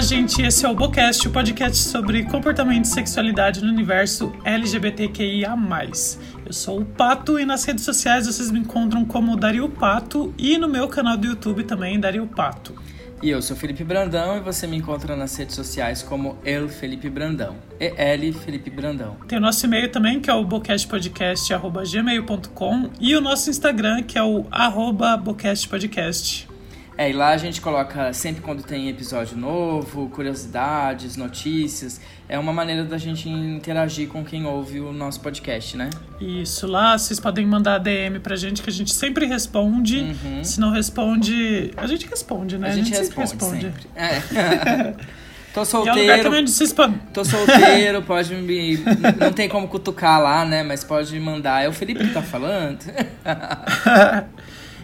Olá, gente. Esse é o Bocast, o podcast sobre comportamento e sexualidade no universo LGBTQIA. Eu sou o Pato e nas redes sociais vocês me encontram como Dario Pato e no meu canal do YouTube também, Dario Pato. E eu sou Felipe Brandão e você me encontra nas redes sociais como El Felipe Brandão. E-L Felipe Brandão. Tem o nosso e-mail também, que é o bocastpodcast.gmail.com e o nosso Instagram, que é o arroba bocastpodcast. É, e lá a gente coloca sempre quando tem episódio novo, curiosidades, notícias. É uma maneira da gente interagir com quem ouve o nosso podcast, né? Isso, lá vocês podem mandar DM pra gente que a gente sempre responde. Uhum. Se não responde, a gente responde, né? A gente, a gente responde, sempre responde. Sempre. É. Tô solteiro. É um. Tô solteiro, pode me. Não tem como cutucar lá, né? Mas pode mandar. É o Felipe que tá falando.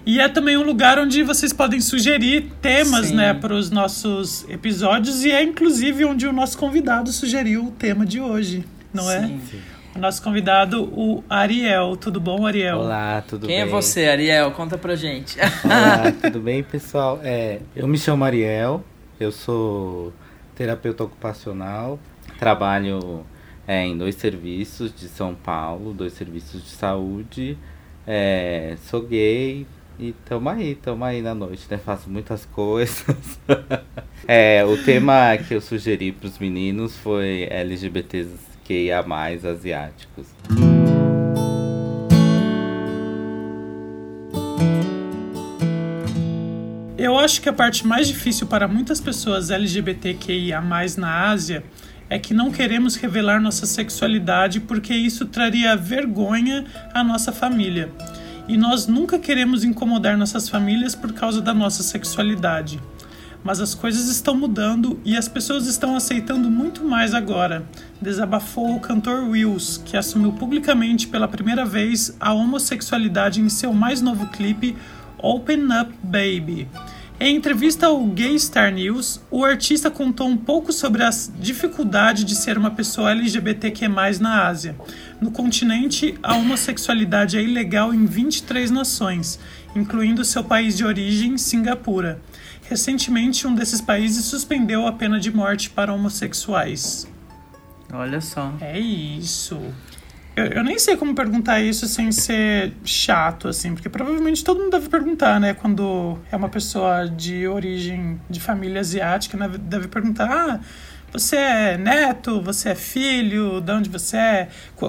E é também um lugar onde vocês podem sugerir temas, Sim. né, para os nossos episódios e é inclusive onde o nosso convidado sugeriu o tema de hoje, não é? Sim. é? O nosso convidado, o Ariel. Tudo bom, Ariel? Olá, tudo Quem bem? Quem é você, Ariel? Conta pra gente. Olá, tudo bem, pessoal? É, eu me chamo Ariel, eu sou terapeuta ocupacional, trabalho é, em dois serviços de São Paulo, dois serviços de saúde. É, sou gay, e tamo aí, tamo aí na noite, né? Faço muitas coisas. é, o tema que eu sugeri pros meninos foi LGBTQIA+, asiáticos. Eu acho que a parte mais difícil para muitas pessoas LGBTQIA+, na Ásia é que não queremos revelar nossa sexualidade porque isso traria vergonha à nossa família e nós nunca queremos incomodar nossas famílias por causa da nossa sexualidade. Mas as coisas estão mudando e as pessoas estão aceitando muito mais agora, desabafou o cantor Wills, que assumiu publicamente pela primeira vez a homossexualidade em seu mais novo clipe Open Up Baby. Em entrevista ao Gay Star News, o artista contou um pouco sobre a dificuldade de ser uma pessoa LGBTQ+, na Ásia. No continente, a homossexualidade é ilegal em 23 nações, incluindo seu país de origem, Singapura. Recentemente, um desses países suspendeu a pena de morte para homossexuais. Olha só. É isso. Eu, eu, nem sei como perguntar isso sem ser chato, assim, porque provavelmente todo mundo deve perguntar, né? Quando é uma pessoa de origem de família asiática, né, deve perguntar: ah, você é neto, você é filho, de onde você é?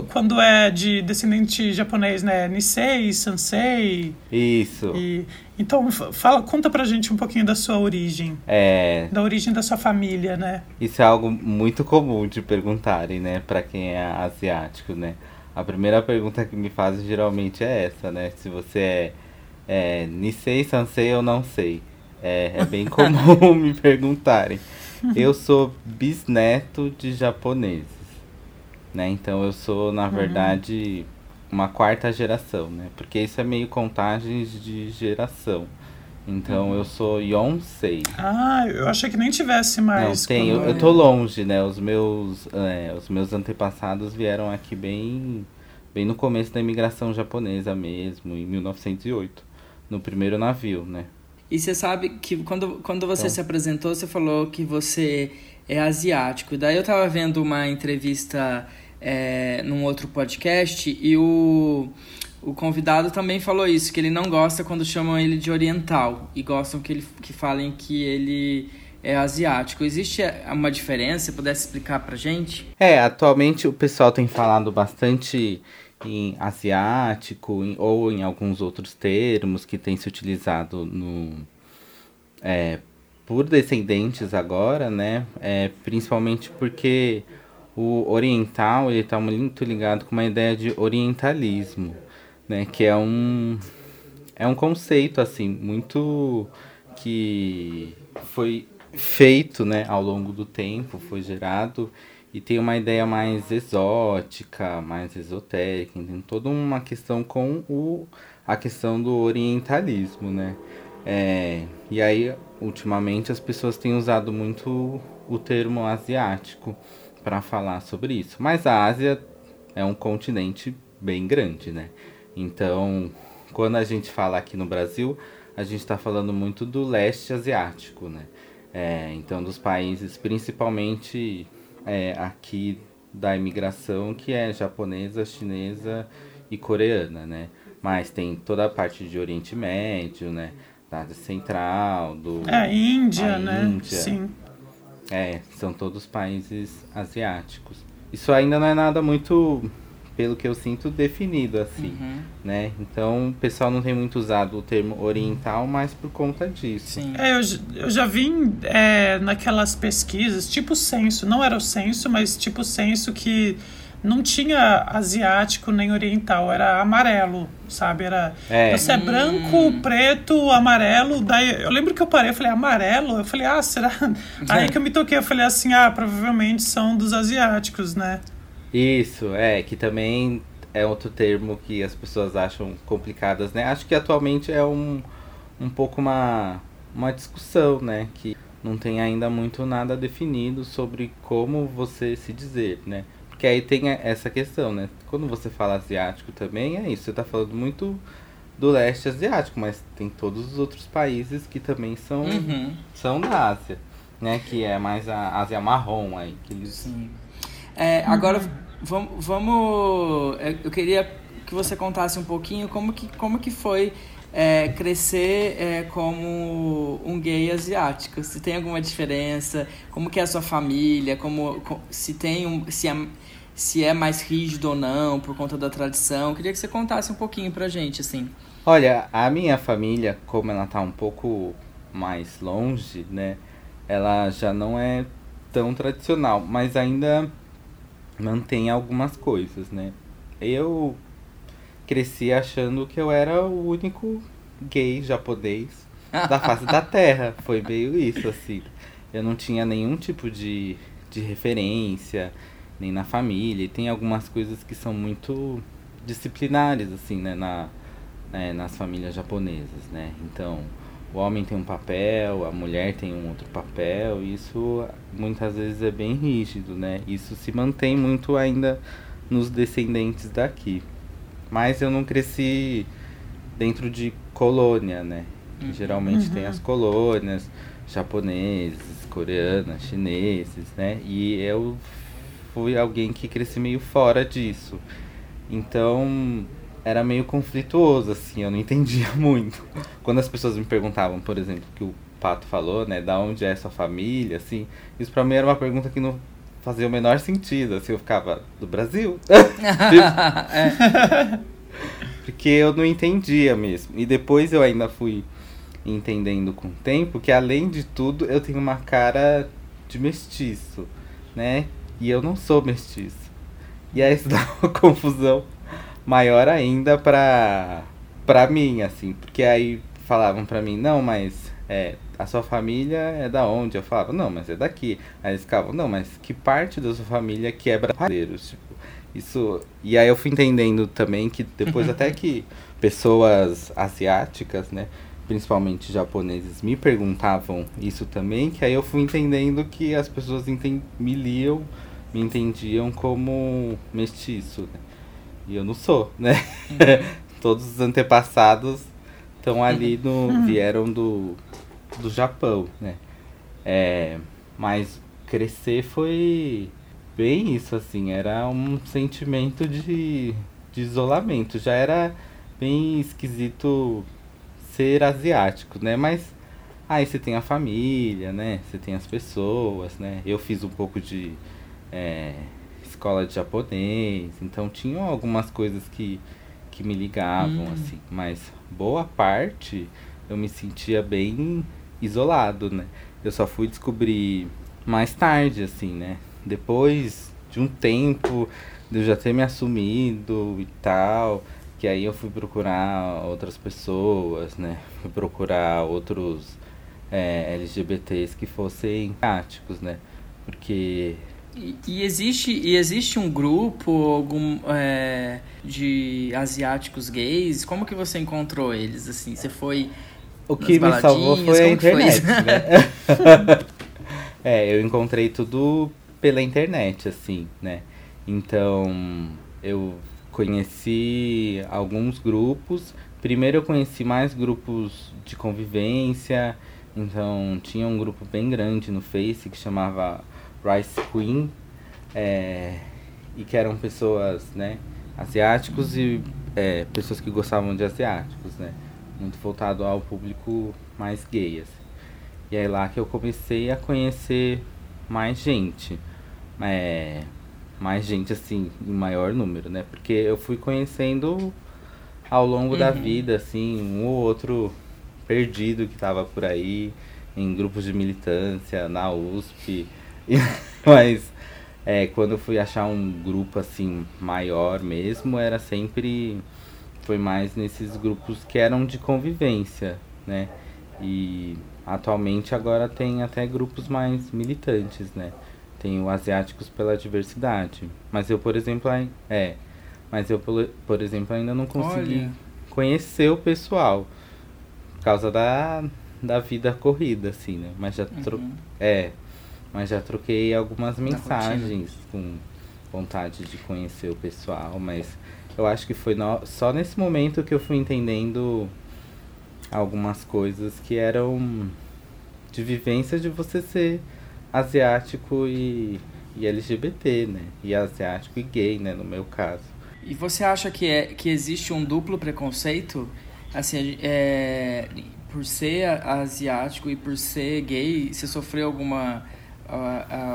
Quando é de descendente japonês, né? Nisei, Sansei. Isso. E, então, fala, conta pra gente um pouquinho da sua origem. É. Da origem da sua família, né? Isso é algo muito comum de perguntarem, né? Pra quem é asiático, né? A primeira pergunta que me fazem geralmente é essa, né? Se você é, é Nisei, Sansei ou não sei. É, é bem comum me perguntarem. Eu sou bisneto de japoneses, né? Então eu sou, na uhum. verdade, uma quarta geração, né? Porque isso é meio contagens de geração. Então eu sou Yonsei. Ah, eu achei que nem tivesse mais. Não, tem, eu, eu tô longe, né? Os meus, é, os meus antepassados vieram aqui bem, bem no começo da imigração japonesa mesmo, em 1908, no primeiro navio, né? E você sabe que quando, quando você então. se apresentou, você falou que você é asiático. Daí eu tava vendo uma entrevista é, num outro podcast e o o convidado também falou isso, que ele não gosta quando chamam ele de oriental e gostam que, ele, que falem que ele é asiático. Existe uma diferença? Pudesse explicar pra gente? É, atualmente o pessoal tem falado bastante em asiático em, ou em alguns outros termos que tem se utilizado no, é, por descendentes agora, né? É, principalmente porque o oriental ele está muito ligado com uma ideia de orientalismo né? Que é um é um conceito assim muito que foi feito, né, ao longo do tempo, foi gerado e tem uma ideia mais exótica, mais esotérica, tem toda uma questão com o a questão do orientalismo, né? É, e aí, ultimamente, as pessoas têm usado muito o termo asiático para falar sobre isso. Mas a Ásia é um continente bem grande, né? Então, quando a gente fala aqui no Brasil, a gente está falando muito do leste asiático, né? É, então, dos países, principalmente é, aqui da imigração, que é japonesa, chinesa e coreana, né? Mas tem toda a parte de Oriente Médio, né? Da Ásia Central, do... É, Índia, né? Índia. Sim. É, são todos países asiáticos. Isso ainda não é nada muito pelo que eu sinto, definido, assim, uhum. né? Então, o pessoal não tem muito usado o termo oriental, mas por conta disso. Sim. É, eu, eu já vi é, naquelas pesquisas, tipo censo, não era o censo, mas tipo censo que não tinha asiático nem oriental, era amarelo, sabe? Era é. você é branco, hum. preto, amarelo. Daí eu lembro que eu parei, eu falei, amarelo? Eu falei, ah, será? Aí que eu me toquei, eu falei assim, ah, provavelmente são dos asiáticos, né? Isso, é, que também é outro termo que as pessoas acham complicadas, né? Acho que atualmente é um, um pouco uma, uma discussão, né? Que não tem ainda muito nada definido sobre como você se dizer, né? Porque aí tem essa questão, né? Quando você fala asiático também, é isso. Você tá falando muito do leste asiático, mas tem todos os outros países que também são, uhum. são da Ásia, né? Que é mais a Ásia marrom aí. Que eles... Sim. É, agora, vamos, vamos. É, eu queria que você contasse um pouquinho como que, como que foi é, crescer é, como um gay asiático. Se tem alguma diferença, como que é a sua família, como, se tem um. Se é, se é mais rígido ou não, por conta da tradição. Eu queria que você contasse um pouquinho pra gente, assim. Olha, a minha família, como ela tá um pouco mais longe, né? Ela já não é tão tradicional, mas ainda mantém algumas coisas, né? Eu cresci achando que eu era o único gay japonês da face da Terra. Foi meio isso, assim. Eu não tinha nenhum tipo de, de referência, nem na família. E tem algumas coisas que são muito disciplinares, assim, né? Na, é, nas famílias japonesas, né? Então, o homem tem um papel, a mulher tem um outro papel, isso muitas vezes é bem rígido, né? Isso se mantém muito ainda nos descendentes daqui. Mas eu não cresci dentro de colônia, né? Uhum. Geralmente uhum. tem as colônias japoneses, coreanas, chineses, né? E eu fui alguém que cresci meio fora disso. Então, era meio conflituoso, assim, eu não entendia muito. Quando as pessoas me perguntavam, por exemplo, que o Pato falou, né, da onde é sua família, assim, isso pra mim era uma pergunta que não fazia o menor sentido, assim, eu ficava, do Brasil? é. Porque eu não entendia mesmo. E depois eu ainda fui entendendo com o tempo que, além de tudo, eu tenho uma cara de mestiço, né? E eu não sou mestiço. E aí isso dá uma confusão maior ainda pra, pra mim, assim. Porque aí falavam pra mim, não, mas é, a sua família é da onde? Eu falava, não, mas é daqui. Aí eles ficavam, não, mas que parte da sua família que é brasileiro? Tipo, isso. E aí eu fui entendendo também que depois até que pessoas asiáticas, né? Principalmente japoneses, me perguntavam isso também, que aí eu fui entendendo que as pessoas me liam, me entendiam como mestiço, né? E eu não sou, né? Todos os antepassados estão ali no. Uhum. vieram do, do Japão, né? É, mas crescer foi bem isso, assim, era um sentimento de, de isolamento. Já era bem esquisito ser asiático, né? Mas aí você tem a família, né? Você tem as pessoas, né? Eu fiz um pouco de. É, escola de japonês, então tinham algumas coisas que, que me ligavam, hum. assim, mas boa parte eu me sentia bem isolado, né? Eu só fui descobrir mais tarde, assim, né? Depois de um tempo de eu já ter me assumido e tal, que aí eu fui procurar outras pessoas, né? Fui procurar outros é, LGBTs que fossem práticos, né? Porque e, existe, e existe um grupo algum, é, de asiáticos gays? Como que você encontrou eles? Assim, você foi. O que me salvou foi a internet, foi né? é, eu encontrei tudo pela internet, assim, né? Então, eu conheci alguns grupos. Primeiro eu conheci mais grupos de convivência, Então tinha um grupo bem grande no Face que chamava Rice Queen, é, e que eram pessoas, né, asiáticos e é, pessoas que gostavam de asiáticos, né, muito voltado ao público mais gay. Assim. E aí lá que eu comecei a conhecer mais gente, é, mais gente assim em maior número, né, porque eu fui conhecendo ao longo uhum. da vida, assim, um ou outro perdido que estava por aí, em grupos de militância, na USP. Mas é, quando eu fui achar um grupo assim maior mesmo, era sempre. Foi mais nesses grupos que eram de convivência, né? E atualmente agora tem até grupos mais militantes, né? Tem o Asiáticos pela Diversidade. Mas eu, por exemplo, é. Mas eu, por exemplo, ainda não consegui Olha. conhecer o pessoal. Por causa da, da vida corrida, assim, né? Mas já. Uhum. É. Mas já troquei algumas mensagens com vontade de conhecer o pessoal, mas eu acho que foi no... só nesse momento que eu fui entendendo algumas coisas que eram de vivência de você ser asiático e, e LGBT, né? E asiático e gay, né, no meu caso. E você acha que, é, que existe um duplo preconceito? Assim, é, por ser asiático e por ser gay, você sofreu alguma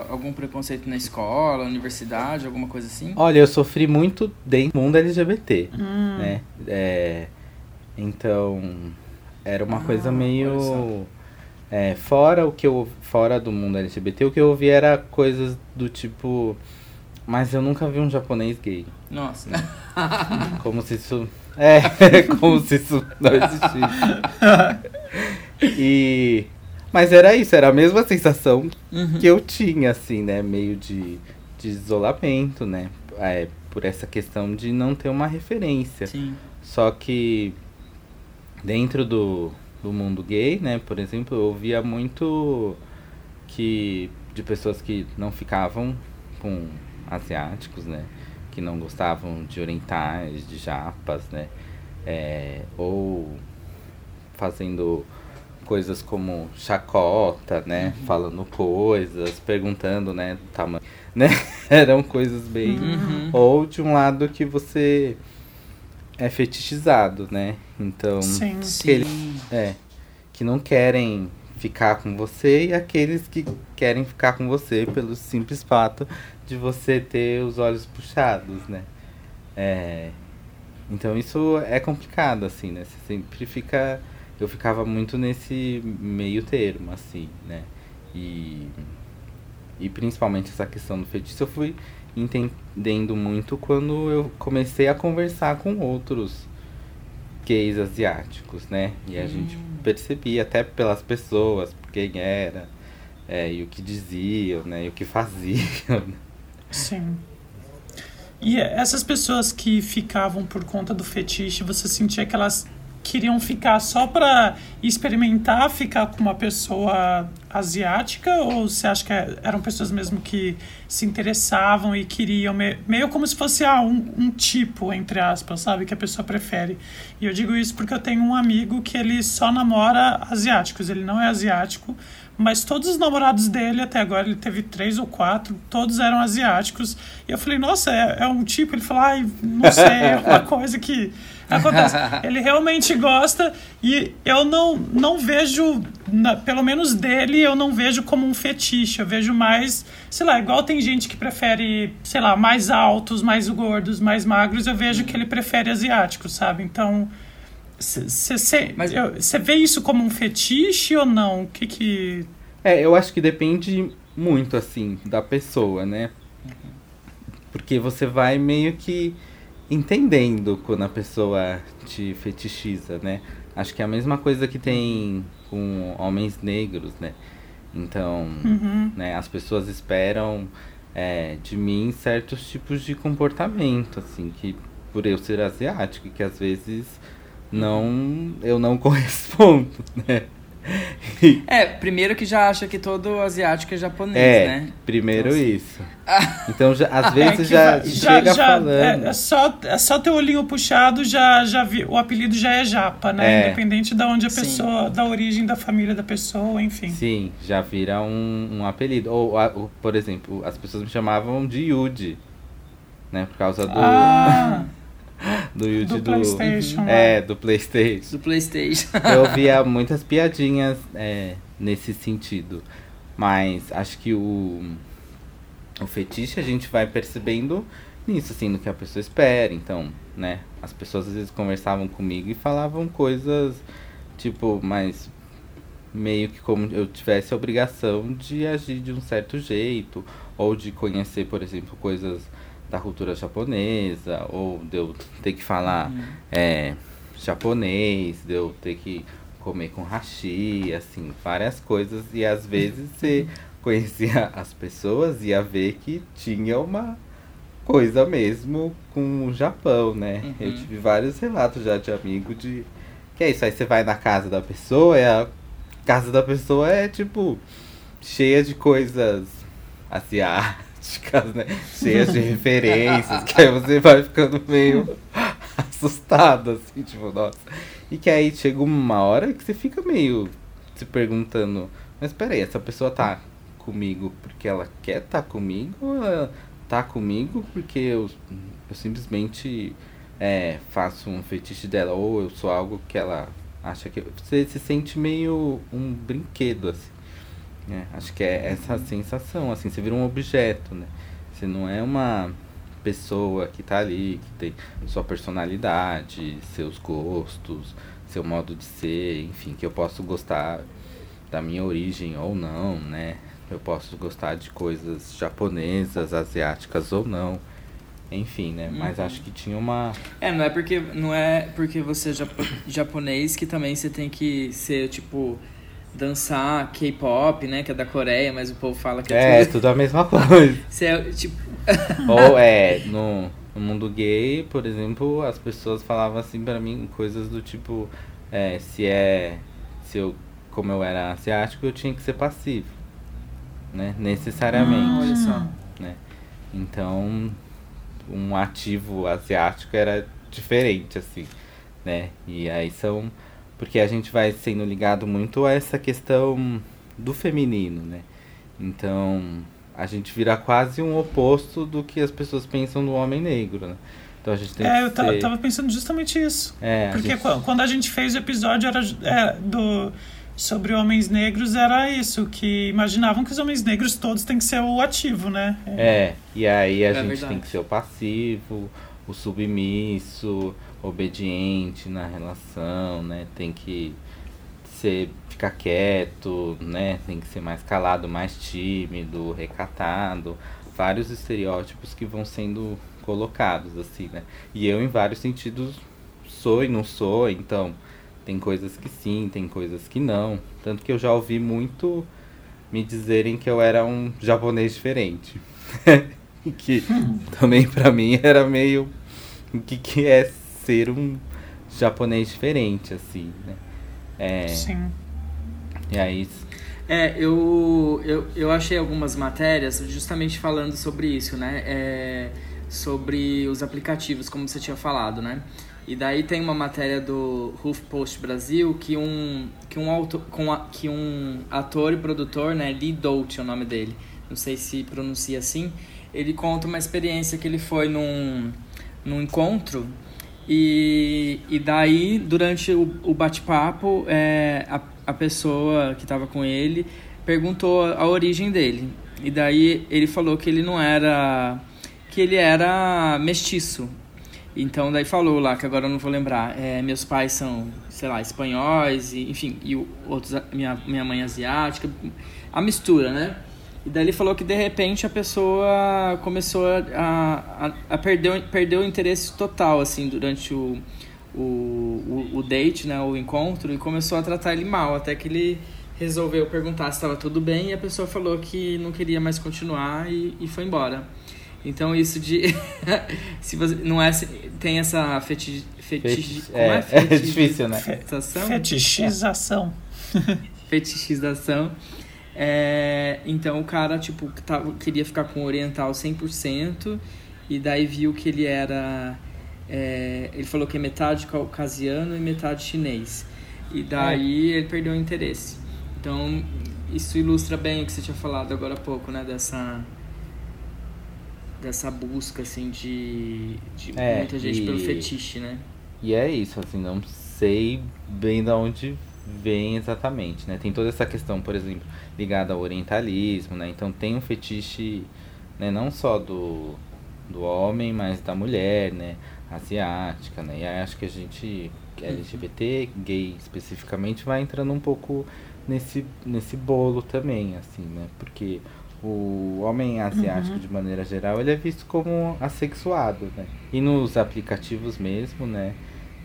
algum preconceito na escola, universidade, alguma coisa assim? Olha, eu sofri muito dentro do mundo LGBT, hum. né? É, então, era uma ah, coisa meio... É, fora o que eu fora do mundo LGBT, o que eu ouvi era coisas do tipo, mas eu nunca vi um japonês gay. Nossa. Como se isso é, como se isso não existisse. E mas era isso, era a mesma sensação uhum. que eu tinha, assim, né? Meio de, de isolamento, né? É, por essa questão de não ter uma referência. Sim. Só que dentro do, do mundo gay, né, por exemplo, eu ouvia muito que de pessoas que não ficavam com asiáticos, né? Que não gostavam de orientais, de japas, né? É, ou fazendo coisas como chacota, né? Uhum. Falando coisas, perguntando, né? Tamanho, né? Eram coisas bem. Uhum. Ou de um lado que você é fetichizado, né? Então. Sim, aqueles, sim. É. Que não querem ficar com você e aqueles que querem ficar com você pelo simples fato de você ter os olhos puxados, né? É, então isso é complicado, assim, né? Você sempre fica eu ficava muito nesse meio termo, assim, né? E, e principalmente essa questão do feitiço eu fui entendendo muito quando eu comecei a conversar com outros gays asiáticos, né? E a hum. gente percebia até pelas pessoas quem era, é, e o que diziam, né? E o que faziam. Sim. E essas pessoas que ficavam por conta do fetiche, você sentia que elas queriam ficar só para experimentar ficar com uma pessoa asiática? Ou você acha que eram pessoas mesmo que se interessavam e queriam me, meio como se fosse ah, um, um, tipo entre aspas sabe que a pessoa prefere? E eu digo isso porque eu tenho um amigo que ele só namora asiáticos ele não é asiático mas todos os namorados dele até agora ele teve três ou quatro todos eram asiáticos. E eu falei nossa é, é um tipo? Ele falou ai não sei é uma coisa que Acontece. Ele realmente gosta e eu não, não vejo, na, pelo menos dele, eu não vejo como um fetiche. Eu vejo mais, sei lá, igual tem gente que prefere, sei lá, mais altos, mais gordos, mais magros. Eu vejo que ele prefere asiáticos, sabe? Então, você vê isso como um fetiche ou não? O que que. É, eu acho que depende muito, assim, da pessoa, né? Porque você vai meio que entendendo quando a pessoa te fetichiza, né? Acho que é a mesma coisa que tem com homens negros, né? Então, uhum. né, as pessoas esperam é, de mim certos tipos de comportamento, assim, que por eu ser asiático, que às vezes não eu não correspondo, né? É, primeiro que já acha que todo asiático é japonês, é, né? primeiro Então, assim- isso. Então, já, às É vezes que já, va- chega falando. É, é só, é só ter o olhinho puxado, já, já vi, o apelido já é japa, né? É. Independente de onde a Sim. pessoa, da origem da família da pessoa, enfim. Sim, já vira um, um apelido. Ou, a- o- por exemplo, as pessoas me chamavam de Yuji. Né? Por causa do, Ah, do Yuji do do. PlayStation. É, do Playstation. Do Playstation. Eu via muitas piadinhas é, nesse sentido. Mas acho que o, o fetiche a gente vai percebendo nisso, assim, no que a pessoa espera. Então, né? As pessoas às vezes conversavam comigo e falavam coisas, tipo, mas meio que como eu tivesse a obrigação de agir de um certo jeito. Ou de conhecer, por exemplo, coisas da cultura japonesa. Ou de eu ter que falar é, japonês, de eu ter que comer com hashi, assim, várias coisas. E às vezes você conhecia as pessoas e ia ver que tinha uma coisa mesmo com o Japão, né? Eu Uhum. tive vários relatos já de amigo de. Que é isso, aí você vai na casa da pessoa e a casa da pessoa é tipo cheia de coisas asiáticas, né? Cheias de referências, que aí você vai ficando meio assustado, assim, tipo, nossa. E que aí chega uma hora que você fica meio se perguntando, mas peraí, essa pessoa tá comigo porque ela quer tá comigo ou ela tá comigo porque eu, eu simplesmente é, faço um fetiche dela ou eu sou algo que ela acha que. Você se sente meio um brinquedo, assim. Né? Acho que é essa sensação, assim, você vira um objeto, né? Você não é uma pessoa que tá ali, que tem sua personalidade, seus gostos, seu modo de ser, enfim, que eu posso gostar da minha origem ou não, né? Eu posso gostar de coisas japonesas, asiáticas ou não. Enfim, né? Mas Uhum. acho que tinha uma. É, não é porque não é porque você é japo- japonês que também você tem que ser tipo dançar K-pop, né, que é da Coreia, mas o povo fala que é, É, tudo. tudo a mesma coisa. Você é tipo Ou é, no, no mundo gay, por exemplo, as pessoas falavam assim pra mim coisas do tipo, é, se é. Se eu, como eu era asiático, eu tinha que ser passivo. Né? Necessariamente. Ah, olha só. né? Então, um ativo asiático era diferente, assim, né? E aí são. Porque a gente vai sendo ligado muito a essa questão do feminino, né? Então, a gente vira quase um oposto do que as pessoas pensam do homem negro, né? Então a gente tem É, que eu ser... tava pensando justamente isso. É, a Porque gente- qu- quando a gente fez o episódio era, é, do, sobre homens negros, era isso, que imaginavam que os homens negros todos têm que ser o ativo, né? É, e aí a É gente verdade. tem que ser o passivo, o submisso, obediente na relação, né? Tem que ser ficar quieto, né? Tem que ser mais calado, mais tímido, recatado, vários estereótipos que vão sendo colocados assim, né? E eu em vários sentidos sou e não sou, então tem coisas que sim, tem coisas que não, tanto que eu já ouvi muito me dizerem que eu era um japonês diferente. que também pra mim era meio o que, que é ser um japonês diferente, assim, né? É, Sim. e aí, É, eu, eu, eu achei algumas matérias justamente falando sobre isso, né? É, sobre os aplicativos, como você tinha falado, né? E daí tem uma matéria do HuffPost Brasil que um, que um, autor, com a- que um ator e produtor, né? Lee Dolce é o nome dele, não sei se pronuncia assim, ele conta uma experiência que ele foi num, num encontro e, e daí, durante o, o bate-papo, é, a, a pessoa que estava com ele perguntou a origem dele. E daí ele falou que ele não era. que ele era mestiço. Então daí falou lá, que agora eu não vou lembrar. é, meus pais são, sei lá, espanhóis, e, enfim, e outros, minha, minha mãe asiática. A mistura, né? E daí ele falou que de repente a pessoa começou a, a, a perder, perder o interesse total, assim, durante o, o, o, o date, né, o encontro, e começou a tratar ele mal, até que ele resolveu perguntar se estava tudo bem e a pessoa falou que não queria mais continuar e, e foi embora. Então isso de se você não é tem essa feti, Feti- como é, é, é difícil, né? fetichização? Fetichização. fetichização. É, então o cara, tipo, tava, queria ficar com o oriental 100%, e daí viu que ele era. É, ele falou que é metade caucasiano e metade chinês. E daí é. ele perdeu o interesse. Então, isso ilustra bem o que você tinha falado agora há pouco, né? Dessa, dessa busca, assim, de, de é, muita gente e, pelo fetiche, né? E é isso, assim, não sei bem de onde vem exatamente, né? Tem toda essa questão, por exemplo, ligada ao orientalismo, né? Então tem um fetiche, né? Não só do, do homem, mas da mulher, né? Asiática, né? E aí acho que a gente, LGBT, gay especificamente, vai entrando um pouco nesse, nesse bolo também, assim, né? Porque o homem asiático, uhum. de maneira geral, ele é visto como assexuado, né? E nos aplicativos mesmo, né?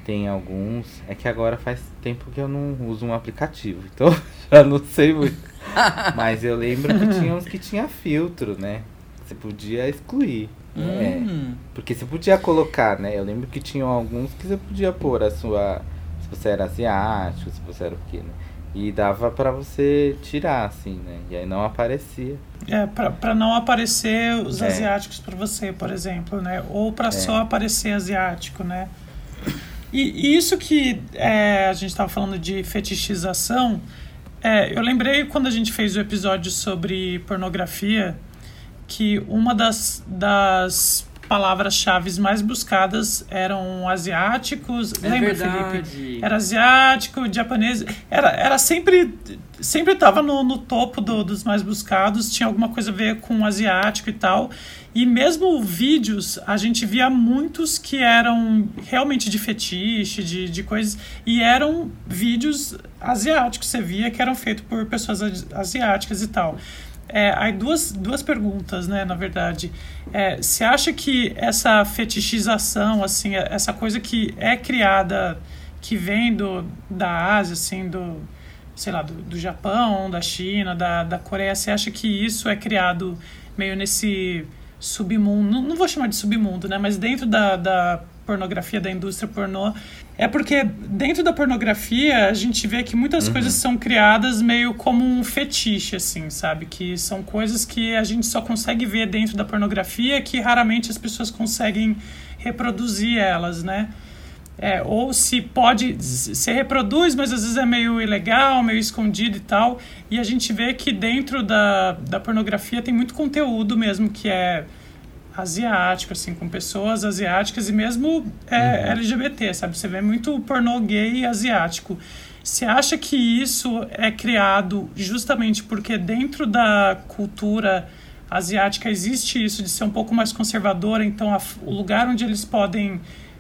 Tem alguns. É que agora faz tempo que eu não uso um aplicativo, então já não sei muito. Mas eu lembro que tinha uns que tinha filtro, né? Você podia excluir. Né? Hum. Porque você podia colocar, né? Eu lembro que tinham alguns que você podia pôr a sua. Se você era asiático, se você era o quê, né? E dava para você tirar, assim, né? E aí não aparecia. É, para não aparecer os é. asiáticos para você, por exemplo, né? Ou para é. só aparecer asiático, né? E, e isso que é, a gente estava falando de fetichização, é, eu lembrei quando a gente fez o episódio sobre pornografia, que uma das, das palavras-chave mais buscadas eram asiáticos. É lembra, verdade. Felipe? Era asiático, japonês. Era, era sempre. Sempre estava no, no topo do, dos mais buscados, tinha alguma coisa a ver com asiático e tal. E mesmo vídeos, a gente via muitos que eram realmente de fetiche, de, de coisas. E eram vídeos asiáticos, você via que eram feitos por pessoas asiáticas e tal. É, aí duas, duas perguntas, né, na verdade. É, você acha que essa fetichização, assim, é, essa coisa que é criada, que vem do, da Ásia, assim, do, sei lá, do, do Japão, da China, da, da Coreia, você acha que isso é criado meio nesse submundo, não, não vou chamar de submundo, né, mas dentro da, da pornografia, da indústria pornô, é porque dentro da pornografia a gente vê que muitas uhum. coisas são criadas meio como um fetiche, assim, sabe? Que são coisas que a gente só consegue ver dentro da pornografia que raramente as pessoas conseguem reproduzir elas, né? É, ou se pode, se reproduz, mas às vezes é meio ilegal, meio escondido e tal. E a gente vê que dentro da, da pornografia tem muito conteúdo mesmo que é asiático, assim, com pessoas asiáticas e mesmo é, uhum. LGBT, sabe? Você vê muito pornô gay asiático. Você acha que isso é criado justamente porque dentro da cultura asiática existe isso de ser um pouco mais conservadora, então a, o lugar onde eles podem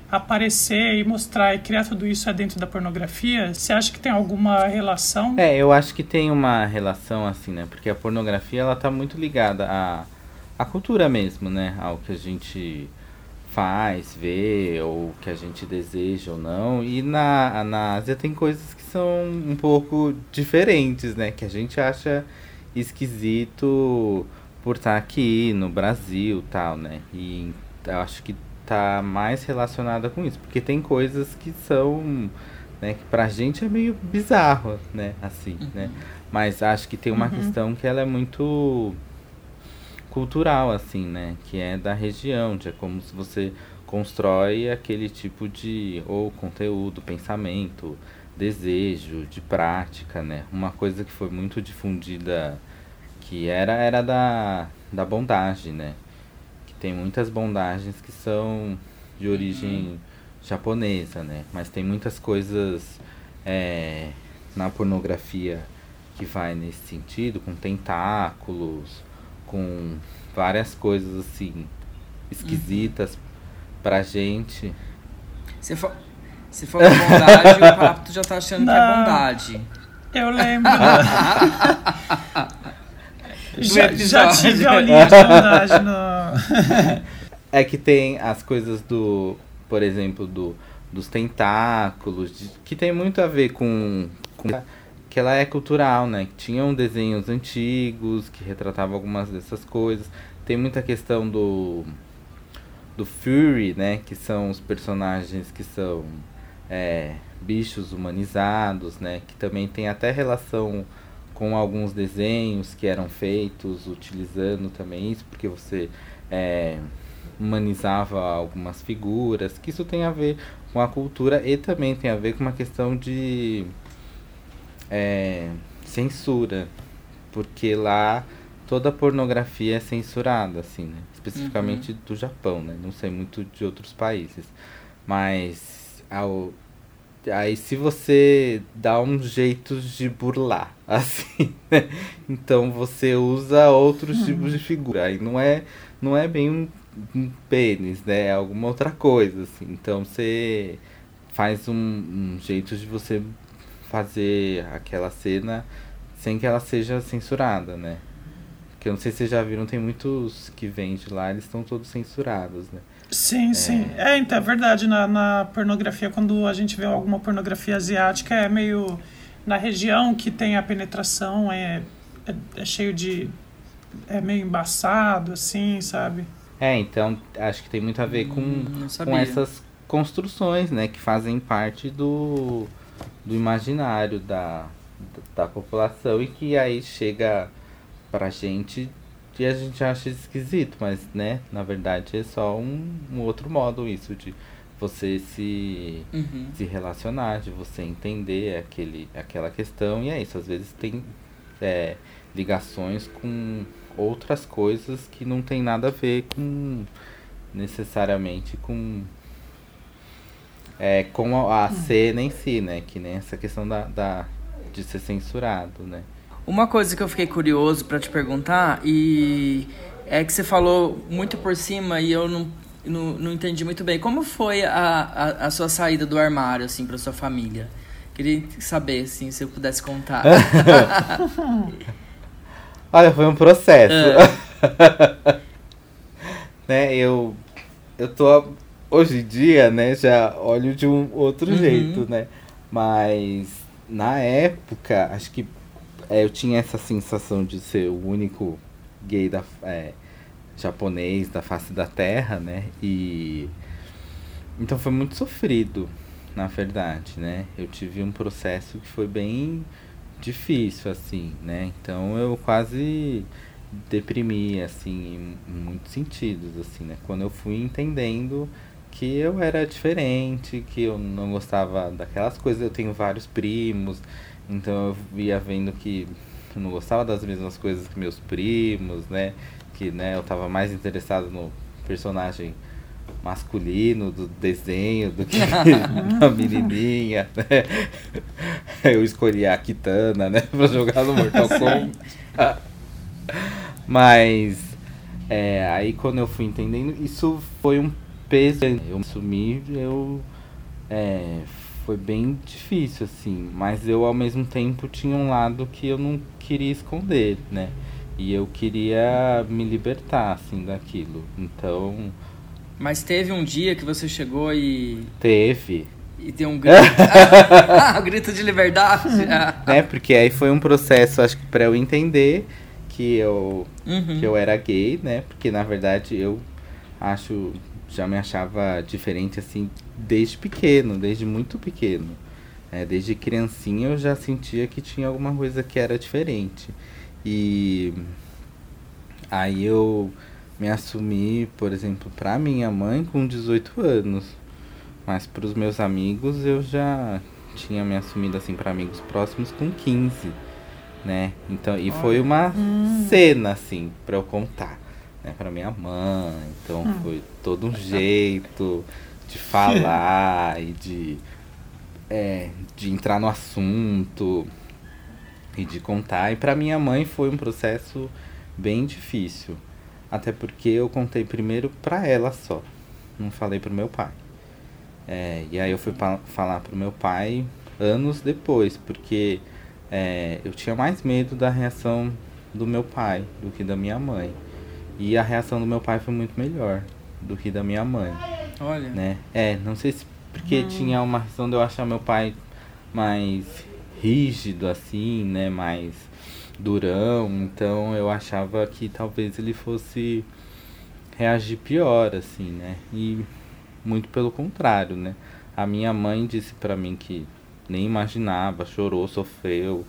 aparecer e mostrar e criar tudo isso é dentro da pornografia? Você acha que tem alguma relação? É, eu acho que tem uma relação assim, né? Porque a pornografia ela tá muito ligada a a cultura mesmo, né? Ao que a gente faz, vê, ou que a gente deseja ou não. E na, na Ásia tem coisas que são um pouco diferentes, né? Que a gente acha esquisito por estar aqui no Brasil tal, né? E eu acho que tá mais relacionada com isso. Porque tem coisas que são, né? Que pra gente é meio bizarro, né? Assim, né? uhum. né? Mas acho que tem uma uhum. questão que ela é muito cultural, assim, né? Que é da região, de é como se você constrói aquele tipo de ou conteúdo, pensamento, desejo, de prática, né? Uma coisa que foi muito difundida que era era da, da bondagem, né? Que tem muitas bondagens que são de origem uhum. japonesa, né? Mas tem muitas coisas é, na pornografia que vai nesse sentido, com tentáculos, com várias coisas assim esquisitas uhum. pra gente. Você fa você falou bondade o papo já tá achando Não, que é bondade. Eu lembro. já, já tive aulinha de bondade no. é que tem as coisas do, por exemplo, do, dos tentáculos, de, que tem muito a ver com, com que ela é cultural, né? Tinham desenhos antigos que retratavam algumas dessas coisas. Tem muita questão do do Fury, né? Que são os personagens que são é, bichos humanizados, né? Que também tem até relação com alguns desenhos que eram feitos utilizando também isso, porque você é, humanizava algumas figuras, que isso tem a ver com a cultura e também tem a ver com uma questão de é, censura, porque lá toda pornografia é censurada, assim, né? Especificamente uhum. do Japão, né? Não sei muito de outros países. Mas ao, aí se você dá um jeito de burlar, assim, né? Então você usa outros uhum. tipos de figura. Aí não é, não é bem um, um pênis, né? É alguma outra coisa, assim. Então você faz um, um jeito de você fazer aquela cena sem que ela seja censurada, né? Porque eu não sei se vocês já viram, tem muitos que vêm de lá, eles estão todos censurados, né? Sim, é... sim. É, então, é verdade. Na, na pornografia, quando a gente vê alguma pornografia asiática, é meio. Na região que tem a penetração, é, é, é cheio de. É meio embaçado, assim, sabe? É, então acho que tem muito a ver com, hum, com essas construções, né? Que fazem parte do, do imaginário da, da população e que aí chega pra gente e a gente acha esquisito, mas né, na verdade é só um, um outro modo isso de você se, uhum. se relacionar, de você entender aquele, aquela questão, e é isso, às vezes tem é, ligações com outras coisas que não tem nada a ver com necessariamente com é, com a, a cena em si, né? Que nem essa questão da, da, de ser censurado, né? Uma coisa que eu fiquei curioso para te perguntar e é que você falou muito por cima e eu não, não, não entendi muito bem. Como foi a, a, a sua saída do armário, assim, para sua família? Queria saber, assim, se eu pudesse contar. Olha, foi um processo. É. né, eu, eu tô, hoje em dia, né, já olho de um outro uhum. jeito, né? Mas na época, acho que é, eu tinha essa sensação de ser o único gay da, é, japonês da face da terra, né? E então foi muito sofrido, na verdade, né? Eu tive um processo que foi bem difícil, assim, né? Então eu quase deprimi, assim, em muitos sentidos, assim, né? Quando eu fui entendendo que eu era diferente, que eu não gostava daquelas coisas, eu tenho vários primos, então eu ia vendo que eu não gostava das mesmas coisas que meus primos, né? Que né, eu tava mais interessado no personagem masculino do desenho do que na menininha, né? Eu escolhi a Kitana, né? Pra jogar no Mortal Kombat. Mas é, aí quando eu fui entendendo, isso foi um peso. Eu assumi, eu é, foi bem difícil, assim. Mas eu, ao mesmo tempo, tinha um lado que eu não queria esconder, né? E eu queria me libertar, assim, daquilo. Então. Mas teve um dia que você chegou e. Teve. E deu um grito. um grito de liberdade. né? Porque aí foi um processo, acho que, pra eu entender que eu, uhum. que eu era gay, né? Porque na verdade eu acho já me achava diferente assim desde pequeno, desde muito pequeno. É, desde criancinha eu já sentia que tinha alguma coisa que era diferente. E aí eu me assumi, por exemplo, para minha mãe com 18 anos. Mas para os meus amigos eu já tinha me assumido assim para amigos próximos com 15, né? Então, e foi uma hum. cena assim para eu contar né, para minha mãe. Então hum. foi todo um jeito de falar e de, é, de entrar no assunto e de contar. E para minha mãe foi um processo bem difícil. Até porque eu contei primeiro para ela só, não falei pro meu pai. É, e aí eu fui pa falar pro meu pai anos depois, porque é, eu tinha mais medo da reação do meu pai do que da minha mãe. E a reação do meu pai foi muito melhor do que da minha mãe. Olha. Né? É, não sei se porque hum. tinha uma reação de eu achar meu pai mais rígido, assim, né? Mais durão. Então eu achava que talvez ele fosse reagir pior, assim, né? E muito pelo contrário, né? A minha mãe disse para mim que nem imaginava, chorou, sofreu.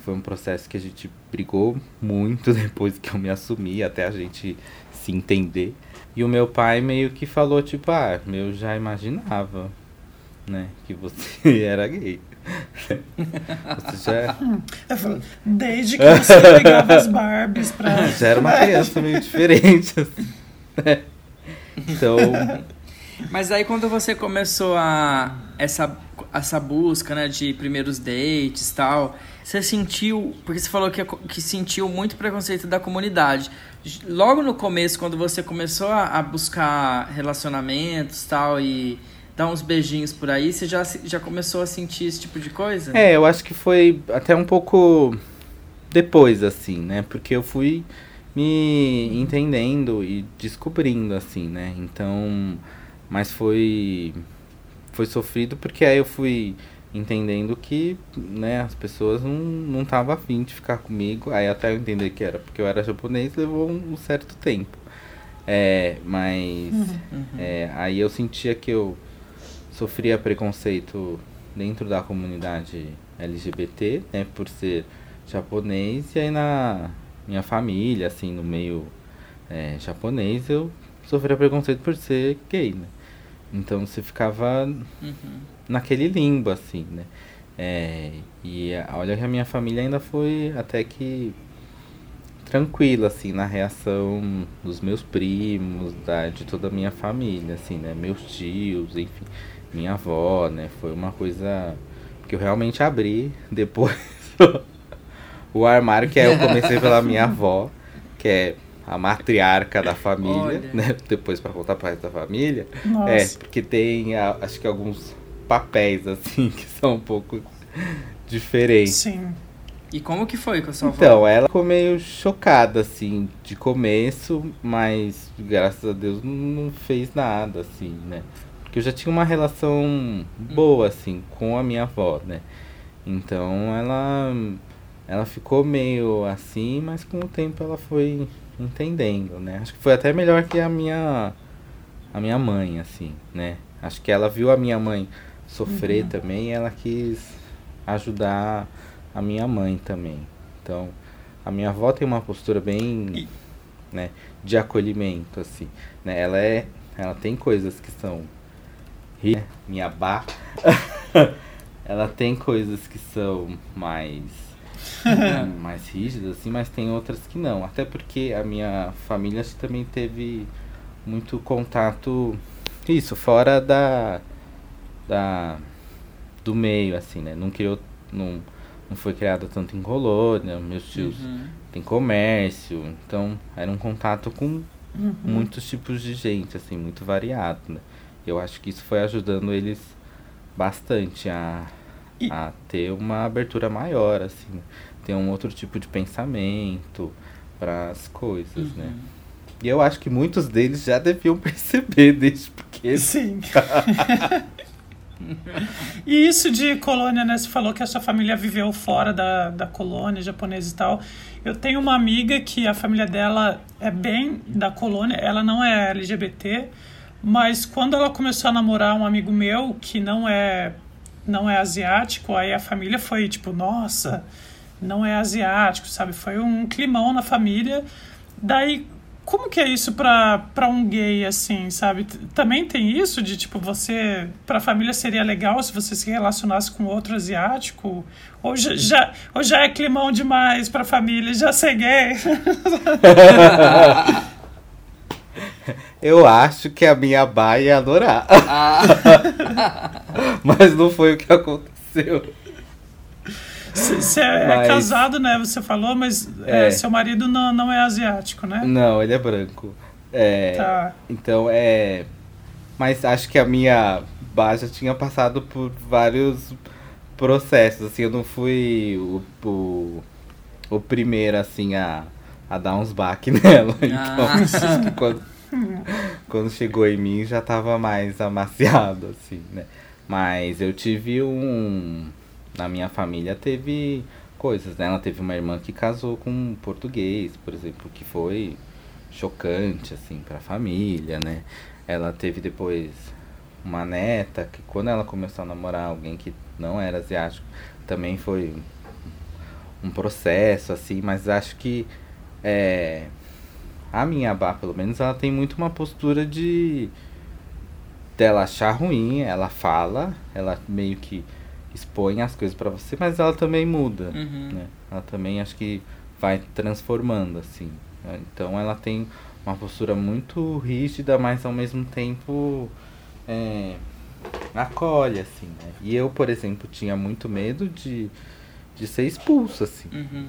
Foi um processo que a gente brigou muito depois que eu me assumi, até a gente se entender. E o meu pai meio que falou, tipo, ah, eu já imaginava, né, que você era gay. Você já... Desde que você pegava as Barbies pra... Já era uma criança meio diferente, assim, né? Então... Mas aí quando você começou a essa, essa busca, né, de primeiros dates tal, você sentiu, porque você falou que, que sentiu muito preconceito da comunidade. Logo no começo, quando você começou a, a buscar relacionamentos tal e dar uns beijinhos por aí, você já, já começou a sentir esse tipo de coisa? É, eu acho que foi até um pouco depois, assim, né? Porque eu fui me entendendo e descobrindo, assim, né? Então mas foi foi sofrido porque aí eu fui entendendo que né, as pessoas não não estavam afim de ficar comigo. Aí até eu entender que era porque eu era japonês levou um, um certo tempo. É, mas uhum. é, aí eu sentia que eu sofria preconceito dentro da comunidade LGBT, né, por ser japonês, e aí na minha família, assim, no meio é, japonês, eu sofria preconceito por ser gay, né. Então você ficava uhum. Naquele limbo, assim, né? É, e olha que a minha família ainda foi até que tranquila, assim, na reação dos meus primos, da, de toda a minha família, assim, né? Meus tios, enfim, minha avó, né? Foi uma coisa que eu realmente abri depois o armário, que aí eu comecei pela minha avó, que é a matriarca da família, Olha. né? Depois para contar para resto da família. Nossa. É, porque tem acho que alguns papéis assim que são um pouco diferentes. Sim. E como que foi com a sua avó? Então, ela ficou meio chocada, assim, de começo, mas graças a Deus não fez nada, assim, né? Porque eu já tinha uma relação boa, assim, com a minha avó, né? Então ela ela ficou meio assim, mas com o tempo ela foi entendendo, né? Acho que foi até melhor que a minha a minha mãe, assim, né? Acho que ela viu a minha mãe sofrer uhum. também e ela quis ajudar a minha mãe também. Então, a minha avó tem uma postura bem, né, de acolhimento, assim, né? Ela é, ela tem coisas que são né? minha bá, ela tem coisas que são mais mais rígidas, assim, mas tem outras que não. Até porque a minha família também teve muito contato, isso, fora da, da do meio, assim, né? Não criou, não, não foi criado tanto em colônia, meus tios uhum. têm comércio, então era um contato com uhum. muitos tipos de gente, assim, muito variado, né? Eu acho que isso foi ajudando eles bastante a a ter uma abertura maior, assim, ter um outro tipo de pensamento para as coisas, né? uhum. né? E eu acho que muitos deles já deviam perceber desde pequeno. Sim. e isso de colônia, né? Você falou que a sua família viveu fora da, da colônia japonesa e tal. Eu tenho uma amiga que a família dela é bem da colônia, ela não é LGBT, mas quando ela começou a namorar um amigo meu que não é não é asiático, aí a família foi tipo, nossa, não é asiático, sabe? Foi um climão na família. Daí, como que é isso pra, pra um gay, assim, sabe? Também tem isso de, tipo, você... Pra família seria legal se você se relacionasse com outro asiático? Ou já, já, ou já é climão demais pra família, já ser gay? Eu acho que a minha baia ia adorar. Ah. Mas não foi o que aconteceu. Você é mas... casado, né? Você falou, mas é. É, seu marido não, não é asiático, né? Não, ele é branco. É, tá. Então é. Mas acho que a minha baixa tinha passado por vários processos. Assim, eu não fui o, o, o primeiro, assim, a, a dar uns baques nela. Então, ah. quando, quando chegou em mim já tava mais amaciado, assim, né? Mas eu tive um. Na minha família teve coisas, né? Ela teve uma irmã que casou com um português, por exemplo, que foi chocante, assim, pra família, né? Ela teve depois uma neta, que quando ela começou a namorar alguém que não era asiático, também foi um processo, assim, mas acho que é, a minha Bá, pelo menos, ela tem muito uma postura de dela achar ruim, ela fala, ela meio que expõe as coisas para você, mas ela também muda, uhum. né? Ela também acho que vai transformando, assim. Então ela tem uma postura muito rígida, mas ao mesmo tempo é, acolhe, assim, né? E eu, por exemplo, tinha muito medo de, de ser expulso, assim, uhum.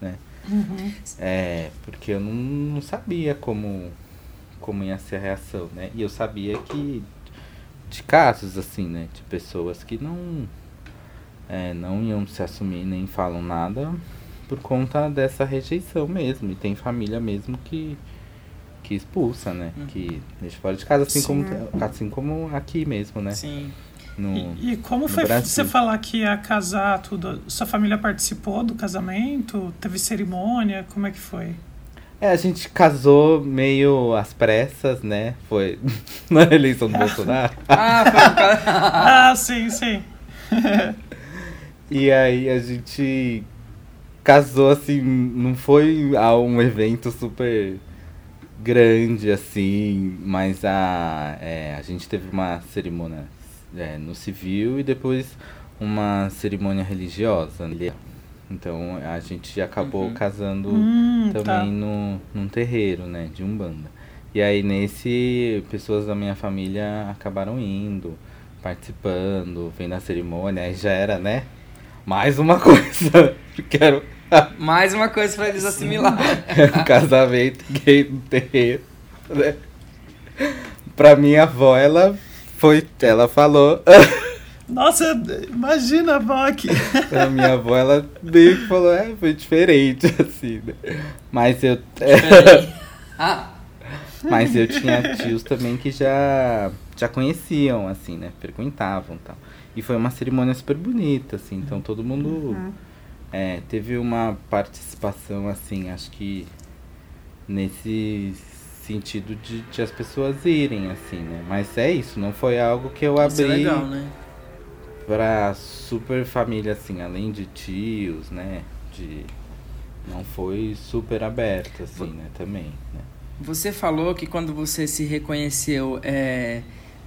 né? Uhum. É, porque eu não, não sabia como, como ia ser a reação, né? E eu sabia que de casos, assim, né? De pessoas que não, é, não iam se assumir nem falam nada por conta dessa rejeição mesmo. E tem família mesmo que, que expulsa, né? Uhum. Que deixa fora de casa, assim como, assim como aqui mesmo, né? Sim. No, e, e, como foi você falar que ia casar, tudo? Sua família participou do casamento? Teve cerimônia? Como é que foi? É, a gente casou meio às pressas, né? Foi na eleição do Bolsonaro. ah, foi... ah, sim, sim. e aí a gente casou assim, não foi um evento super grande assim, mas a, é, a gente teve uma cerimônia é, no civil e depois uma cerimônia religiosa. Né? Então a gente acabou uhum. casando hum, também tá. no, num terreiro, né, de Umbanda. E aí nesse, pessoas da minha família acabaram indo, participando, vendo a cerimônia, aí já era, né? Mais uma coisa. Quero. Mais uma coisa para eles assimilar. um casamento gay no terreiro, né? Pra minha avó, ela foi. Ela falou. Nossa, imagina a avó aqui. a minha avó, ela meio que falou, é, foi diferente, assim, né? Mas eu. ah. Mas eu tinha tios também que já, já conheciam, assim, né? Frequentavam e tal. E foi uma cerimônia super bonita, assim, então todo mundo uhum. é, teve uma participação, assim, acho que nesse sentido de, de, as pessoas irem, assim, né? Mas é isso, não foi algo que eu abri. Isso é legal, né? pra super família, assim, além de tios, né? De. Não foi super aberto, assim, né? Também, né? Você falou que quando você se reconheceu é,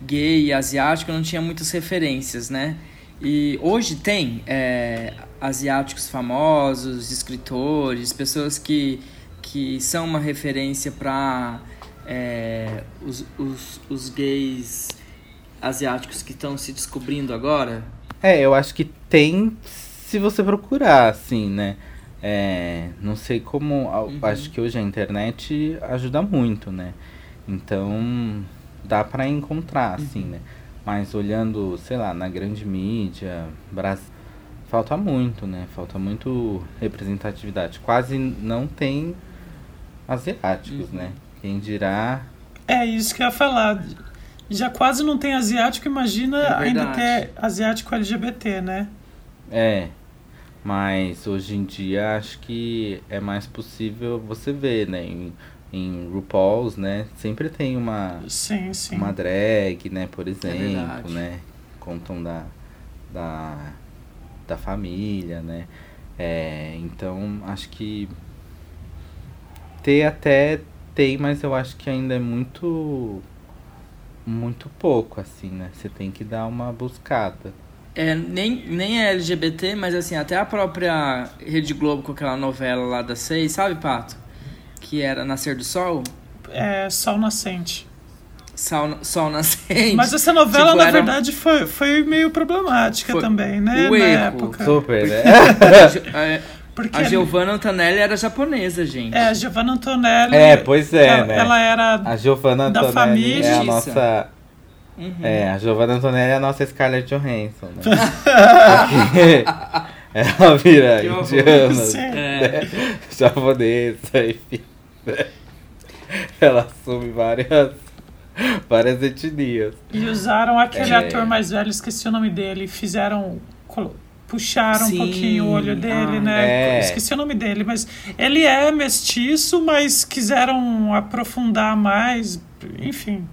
gay asiático não tinha muitas referências, né? E hoje tem é, asiáticos famosos, escritores, pessoas que, que são uma referência para é, os, os, os gays asiáticos que estão se descobrindo agora? É, eu acho que tem se você procurar, assim, né? É, não sei como. Uhum. Acho que hoje a internet ajuda muito, né? Então dá para encontrar, assim, uhum. né? Mas olhando, sei lá, na grande mídia, Brasil, falta muito, né? Falta muito representatividade. Quase não tem asiáticos, uhum. né? Quem dirá. É isso que eu ia falar já quase não tem asiático, imagina é ainda ter asiático LGBT, né? É. Mas hoje em dia acho que é mais possível você ver, né? Em, em RuPaul's, né? Sempre tem uma, sim, sim. uma drag, né? Por é exemplo, é né? Contam da, da, da família, né? É, então acho que ter até tem, mas eu acho que ainda é muito muito pouco, assim, né? Você tem que dar uma buscada. É, nem, nem é LGBT, mas assim, até a própria Rede Globo com aquela novela lá das seis, sabe, Pato? Que era Nascer do Sol? É, Sol Nascente. Sol, Sol Nascente. Mas essa novela, tipo, na era... verdade, foi, foi meio problemática foi também, né? O na erro. época. Super, né? Porque a Giovanna Antonelli era japonesa, gente. É, a Giovanna Antonelli. É, pois é, ela, né? Ela era a Giovanna da família. É a nossa. Uhum. É, a Giovanna Antonelli é a nossa Scarlett Johansson, né? ela vira indiana, né? japonesa, enfim. Ela assume várias, várias etnias. E usaram aquele é. ator mais velho, esqueci o nome dele, fizeram puxaram Sim. um pouquinho o olho dele, ah, né? É. Esqueci o nome dele, mas ele é mestiço, mas quiseram aprofundar mais, enfim.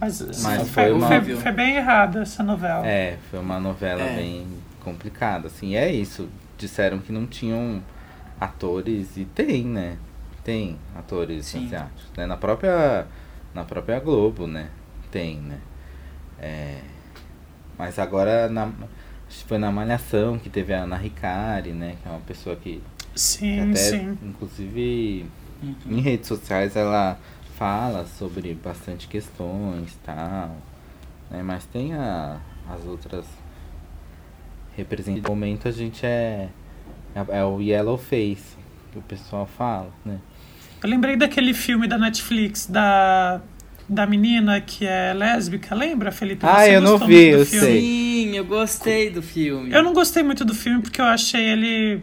Mas, Mas foi, uma... foi, foi, bem errada essa novela. É, foi uma novela é. bem complicada, assim. É isso. Disseram que não tinham atores e tem, né? Tem atores Sim. asiáticos, né? Na própria na própria Globo, né? Tem, né? É, mas agora na foi na Malhação que teve a Ana Ricari, né? Que é uma pessoa que, sim, que até, sim. inclusive uhum. em redes sociais ela fala sobre bastante questões e tal. Né? Mas tem a, as outras representantes. No momento a gente é, é o Yellow Face, que o pessoal fala, né? Eu lembrei daquele filme da Netflix, da, da menina que é lésbica, lembra, Felipe? ah, eu não vi, eu sei. Sim, eu gostei do filme. Eu não gostei muito do filme porque eu achei ele,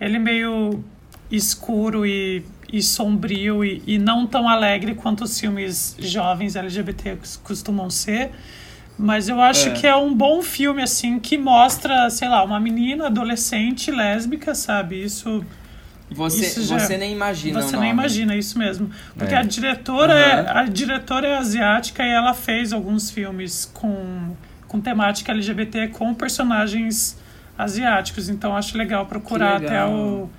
ele meio escuro e, e sombrio e, e não tão alegre quanto os filmes jovens LGBT costumam ser. Mas eu acho é. que é um bom filme, assim, que mostra, sei lá, uma menina adolescente lésbica, sabe? Isso você, já, você nem imagina Você nem imagina, isso mesmo. Porque é. a, diretora uhum. é, a diretora é asiática e ela fez alguns filmes com, com temática LGBT com personagens asiáticos. Então acho legal procurar legal. até o,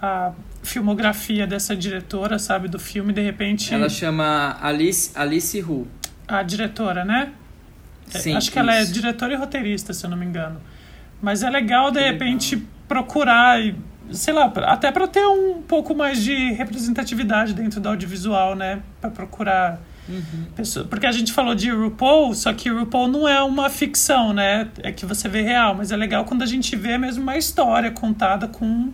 a filmografia dessa diretora, sabe, do filme. De repente. Ela chama Alice, Alice Hu. A diretora, né? É, Sim, acho que isso. ela é diretora e roteirista, se eu não me engano. Mas é legal, de que repente, legal. procurar e sei lá, até para ter um pouco mais de representatividade dentro do audiovisual, né? Para procurar uhum. pessoas. Porque a gente falou de RuPaul, só que RuPaul não é uma ficção, né? É que você vê real, mas é legal quando a gente vê mesmo uma história contada com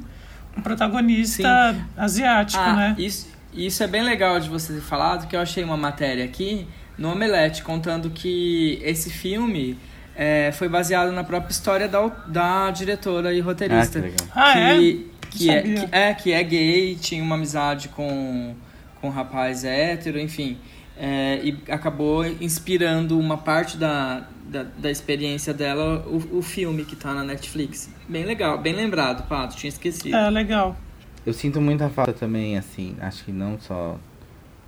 um protagonista Sim. asiático, ah, né? Isso, isso é bem legal de você ter falado, que eu achei uma matéria aqui no Omelete contando que esse filme é, foi baseado na própria história da, da diretora e roteirista. Ah, que, legal. Ah, que, é? Que, é, que, é, que é gay, tinha uma amizade com, com um rapaz hétero, enfim. É, e acabou inspirando uma parte da, da, da experiência dela, o, o filme que tá na Netflix. Bem legal, bem lembrado, Pato, tinha esquecido. É, legal. Eu sinto muita falta também, assim, acho que não só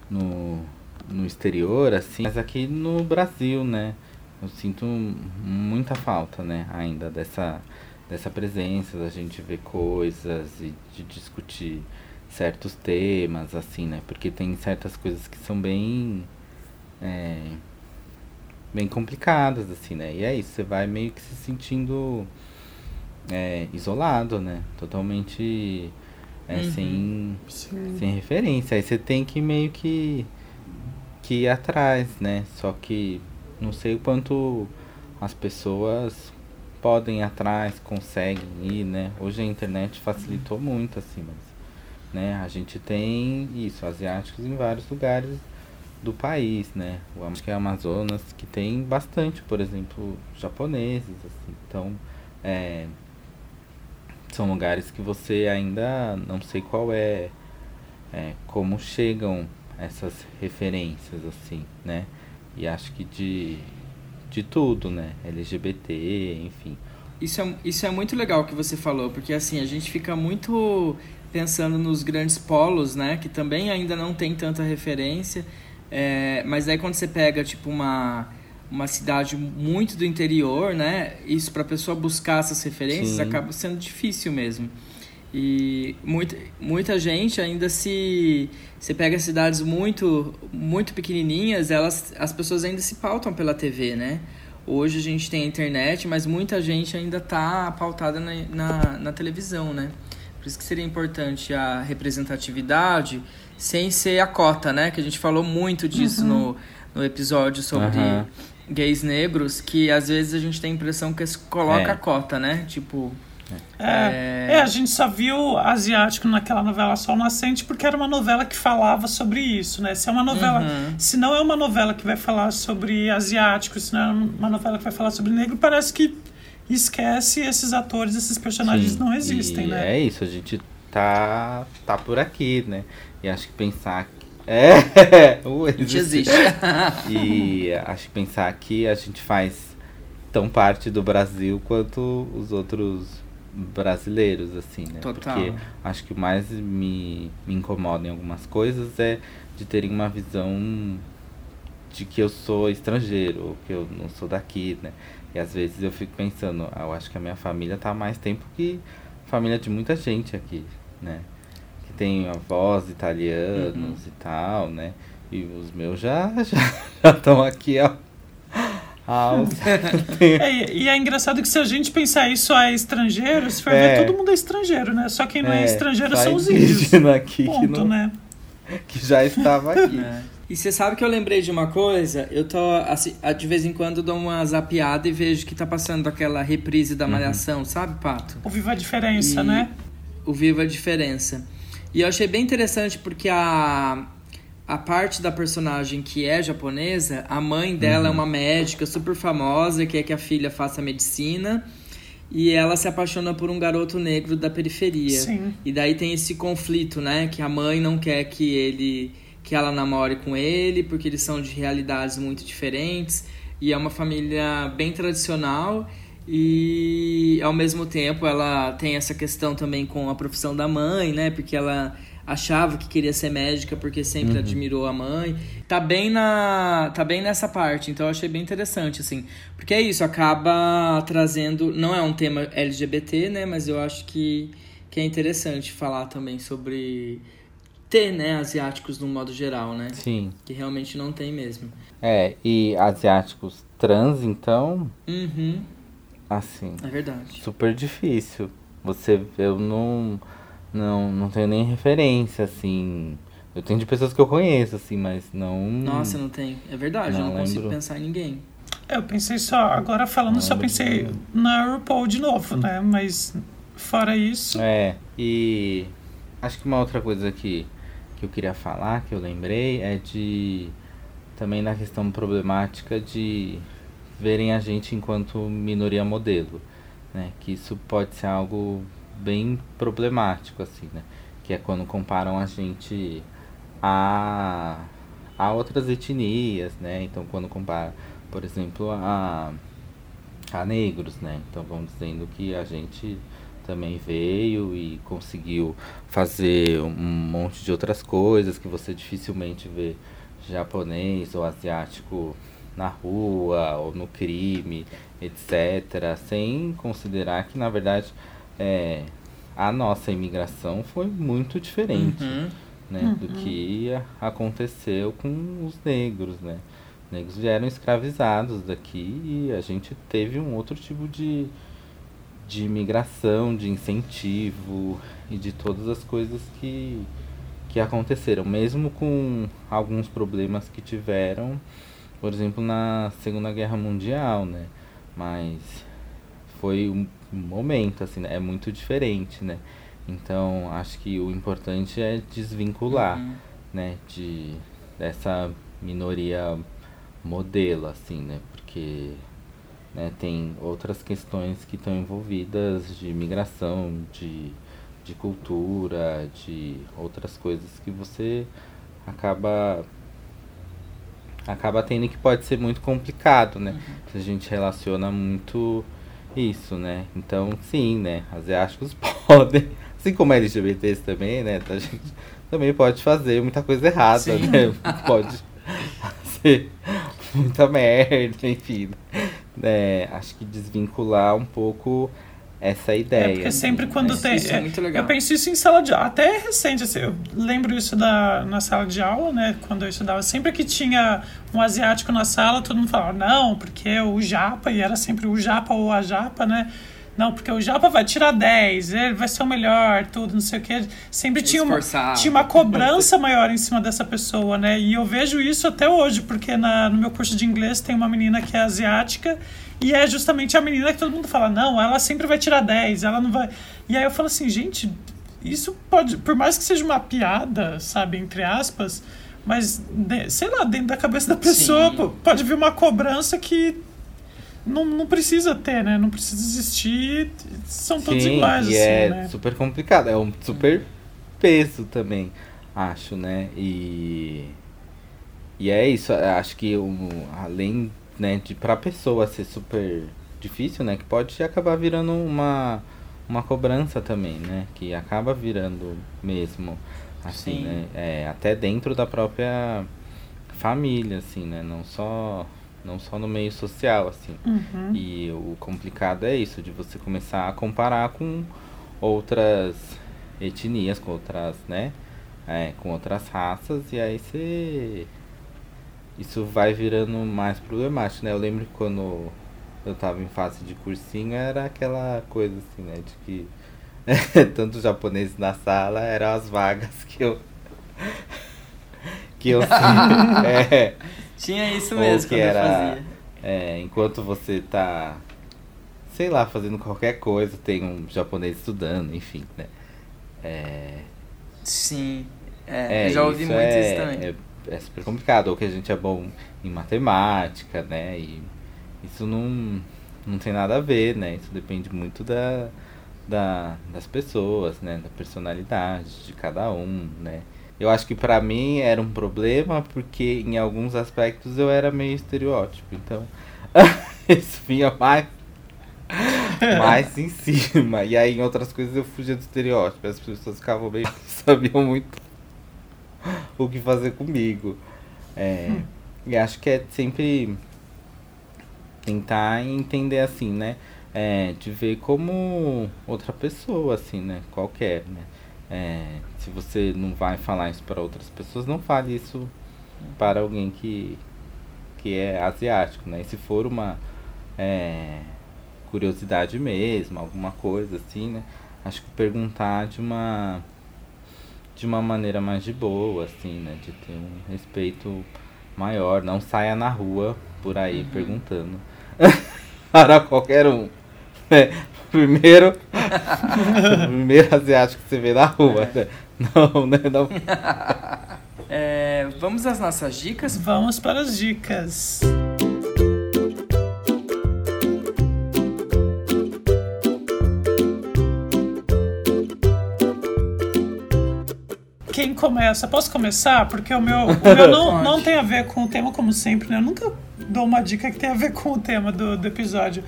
no, no exterior, assim, mas aqui no Brasil, né? Eu sinto muita falta, né, ainda dessa, dessa presença, da gente ver coisas e de discutir certos temas, assim, né, porque tem certas coisas que são bem, é, bem complicadas, assim, né, e é isso, você vai meio que se sentindo é, isolado, né, totalmente é, uhum. sem, sem referência, aí você tem que meio que, que ir atrás, né, só que não sei o quanto as pessoas podem ir atrás, conseguem ir, né? Hoje a internet facilitou muito, assim, mas né, a gente tem isso, asiáticos em vários lugares do país, né? Eu acho que é Amazonas, que tem bastante, por exemplo, japoneses, assim. Então, é, são lugares que você ainda não sei qual é, é como chegam essas referências, assim, né? E acho que de, de tudo, né? LGBT, enfim. Isso é, isso é muito legal que você falou, porque assim, a gente fica muito pensando nos grandes polos, né? Que também ainda não tem tanta referência. É, mas aí quando você pega, tipo, uma, uma cidade muito do interior, né? Isso para a pessoa buscar essas referências Sim. acaba sendo difícil mesmo. E muita, muita gente ainda se. Você pega cidades muito, muito pequenininhas, elas, as pessoas ainda se pautam pela TV, né? Hoje a gente tem a internet, mas muita gente ainda está pautada na, na, na, televisão, né? Por isso que seria importante a representatividade sem ser a cota, né? Que a gente falou muito disso uhum. no, no episódio sobre uhum. gays negros, que às vezes a gente tem a impressão que coloca é. a cota, né? Tipo, é, é... é, a gente só viu asiático naquela novela Sol Nascente porque era uma novela que falava sobre isso, né? Se é uma novela, uhum. se não é uma novela que vai falar sobre asiático, se não é uma novela que vai falar sobre negro, parece que esquece esses atores, esses personagens Sim, não existem, né? É isso, a gente tá tá por aqui, né? E acho que pensar é, uh, existe. existe. e acho que pensar que a gente faz tão parte do Brasil quanto os outros brasileiros, assim, né? Total. Porque acho que o mais me, me incomoda em algumas coisas é de terem uma visão de que eu sou estrangeiro, ou que eu não sou daqui, né? E às vezes eu fico pensando, ah, eu acho que a minha família tá há mais tempo que a família de muita gente aqui, né? Que tem avós italianos uhum. e tal, né? E os meus já já estão aqui há é, e é engraçado que se a gente pensar isso é estrangeiro, se for é. ver, todo mundo é estrangeiro, né? Só quem não é, é estrangeiro são os índios. Aqui Ponto, que não, né? Que já estava aqui. É. E você sabe que eu lembrei de uma coisa? Eu tô, assim, de vez em quando dou uma zapiada e vejo que tá passando aquela reprise da uhum. Malhação, uhum. sabe, Pato? O Viva a Diferença, e... né? O Viva a Diferença. E eu achei bem interessante porque a, a parte da personagem que é japonesa, a mãe dela é uhum. é uma médica super famosa, que quer que a filha faça medicina. E ela se apaixona por um garoto negro da periferia. Sim. E daí tem esse conflito, né? Que a mãe não quer que ele que ela namore com ele, porque eles são de realidades muito diferentes. E é uma família bem tradicional e ao mesmo tempo ela tem essa questão também com a profissão da mãe, né? Porque ela achava que queria ser médica porque sempre uhum. admirou a mãe. Tá bem na tá bem nessa parte, então eu achei bem interessante assim, porque é isso, acaba trazendo, não é um tema LGBT, né, mas eu acho que que é interessante falar também sobre ter, né, asiáticos no modo geral, né? Sim. Que realmente não tem mesmo. É, e asiáticos trans, então. Uhum. Assim. É verdade. Super difícil. Você, eu não não, não tenho nem referência, assim. Eu tenho de pessoas que eu conheço, assim, mas não. Nossa, não tem. É verdade, não eu não lembro. consigo pensar em ninguém. Eu pensei só, agora falando, não só pensei na RuPaul de novo, né? Mas fora isso. É, e acho que uma outra coisa que, que eu queria falar, que eu lembrei, é de. Também na questão problemática de verem a gente enquanto minoria modelo, né? Que isso pode ser algo bem problemático, assim, né? Que é quando comparam a gente a, a outras etnias, né? Então, quando compara, por exemplo, a, a negros, né? Então, vão dizendo que a gente também veio e conseguiu fazer um monte de outras coisas que você dificilmente vê japonês ou asiático na rua ou no crime, etc., sem considerar que na verdade é, a nossa imigração foi muito diferente uhum. Né, uhum. do que aconteceu com os negros. Né? Os negros vieram escravizados daqui e a gente teve um outro tipo de, de imigração, de incentivo e de todas as coisas que, que aconteceram, mesmo com alguns problemas que tiveram, por exemplo, na Segunda Guerra Mundial, né? Mas foi um momento, assim, né? É muito diferente, né? Então, acho que o importante é desvincular, uhum. né? De, dessa minoria modelo, assim, né? Porque né, tem outras questões que estão envolvidas de migração, de, de cultura, de outras coisas que você acaba acaba tendo que pode ser muito complicado, né? Uhum. Se a gente relaciona muito isso, né? Então, sim, né? Asiáticos podem, assim como LGBTs também, né? A gente também pode fazer muita coisa errada, sim. né? Pode fazer muita merda, enfim. É, acho que desvincular um pouco essa ideia. É porque sempre quando tem. Isso é muito legal. Eu penso isso em sala de aula, até recente, assim, eu lembro isso da, na sala de aula, né? Quando eu estudava, sempre que tinha um asiático na sala, todo mundo falava, não, porque o japa, e era sempre o japa ou a japa, né? Não, porque o japa vai tirar 10, ele vai ser o melhor, tudo, não sei o que. Sempre tinha uma, tinha uma cobrança maior em cima dessa pessoa, né? E eu vejo isso até hoje, porque na, no meu curso de inglês tem uma menina que é asiática e é justamente a menina que todo mundo fala, não, ela sempre vai tirar 10, ela não vai. E aí eu falo assim, gente, isso pode, por mais que seja uma piada, sabe, entre aspas, mas, sei lá, dentro da cabeça da pessoa Sim. pode vir uma cobrança que não, não precisa ter, né? Não precisa existir, são todos Sim, iguais, e assim, é né? super complicado, é um super peso também, acho, né? E, e é isso, acho que um, além né, de pra pessoa ser super difícil, né, que pode acabar virando uma uma cobrança também, né, que acaba virando mesmo assim, Sim. né, é, até dentro da própria família, assim, né? Não só, não só no meio social, assim. Uhum. E o complicado é isso, de você começar a comparar com outras etnias, com outras, né? É, com outras raças, e aí você. Isso vai virando mais problemático, né? Eu lembro que quando eu tava em fase de cursinho era aquela coisa assim, né? De que tanto japoneses na sala eram as vagas que eu. que eu é, Tinha isso mesmo que era, é, enquanto você tá, sei lá, fazendo qualquer coisa, tem um japonês estudando, enfim, né? É, Sim, é, eu já ouvi muito é, isso também. É, é super complicado, ou que a gente é bom em matemática, né? E isso não, não tem nada a ver, né? Isso depende muito da, da, das pessoas, né? Da personalidade de cada um, né? Eu acho que para mim era um problema porque em alguns aspectos eu era meio estereótipo. Então, isso vinha mais mais em cima. E aí em outras coisas eu fugia do estereótipo. As pessoas ficavam meio sabiam muito o que fazer comigo. É, hum. E acho que é sempre tentar entender assim, né? É, de ver como outra pessoa, assim, né? Qualquer, né? É, se você não vai falar isso para outras pessoas, não fale isso para alguém que, que é asiático, né? E se for uma é, curiosidade mesmo, alguma coisa assim, né? Acho que perguntar de uma de uma maneira mais de boa, assim, né? De ter um respeito maior, não saia na rua por aí uhum. perguntando para qualquer um. É, primeiro, primeiro asiático que você vê na rua. Né? Não, né? Não. É, vamos às nossas dicas? Vamos para as dicas. Quem começa? Posso começar? Porque o meu, o meu não, não tem a ver com o tema, como sempre, né? Eu nunca dou uma dica que tem a ver com o tema do, do episódio.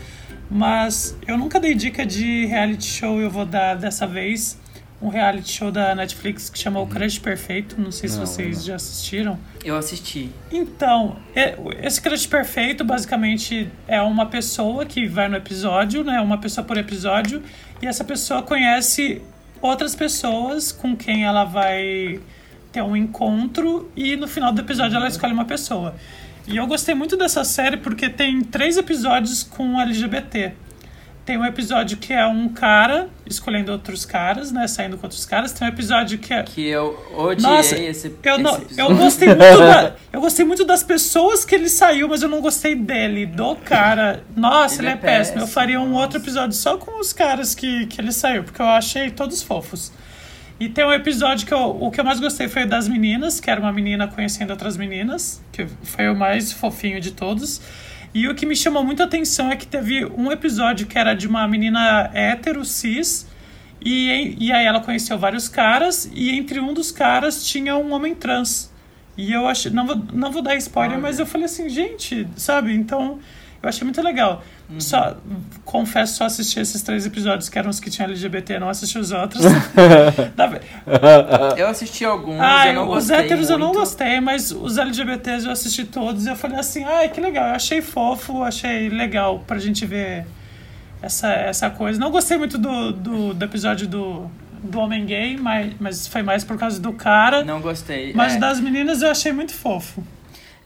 Mas eu nunca dei dica de reality show, eu vou dar dessa vez um reality show da Netflix que chama O Crush Perfeito. Não sei se não, vocês não. já assistiram. Eu assisti. Então, esse Crush Perfeito basicamente é uma pessoa que vai no episódio, né? Uma pessoa por episódio, e essa pessoa conhece outras pessoas com quem ela vai ter um encontro e no final do episódio ela escolhe uma pessoa. E eu gostei muito dessa série porque tem três episódios com LGBT. Tem um episódio que é um cara escolhendo outros caras, né? Saindo com outros caras. Tem um episódio que é. Que eu odiei Nossa, esse, eu não, esse Eu gostei, muito da, eu gostei muito das pessoas que ele saiu, mas eu não gostei dele, do cara. Nossa, ele, ele é, péssimo. péssimo. Eu faria um outro episódio só com os caras que, que ele saiu, porque eu achei todos fofos. E tem um episódio que eu, o que eu mais gostei foi das meninas, que era uma menina conhecendo outras meninas, que foi o mais fofinho de todos. E o que me chamou muito a atenção é que teve um episódio que era de uma menina hétero, cis, e, e aí ela conheceu vários caras, e entre um dos caras tinha um homem trans. E eu achei. Não vou, não vou dar spoiler, mas eu falei assim, gente, sabe? Então, eu achei muito legal. Uhum. Só, confesso, só assisti esses três episódios que eram os que tinham LGBT, não assisti os outros. eu assisti alguns, ai, eu não Os héteros muito. eu não gostei, mas os LGBTs eu assisti todos e eu falei assim, ai, que legal, eu achei fofo, achei legal pra gente ver essa, essa coisa. Não gostei muito do, do, do episódio do, do homem gay, mas, mas foi mais por causa do cara. Não gostei. Mas é. das meninas eu achei muito fofo.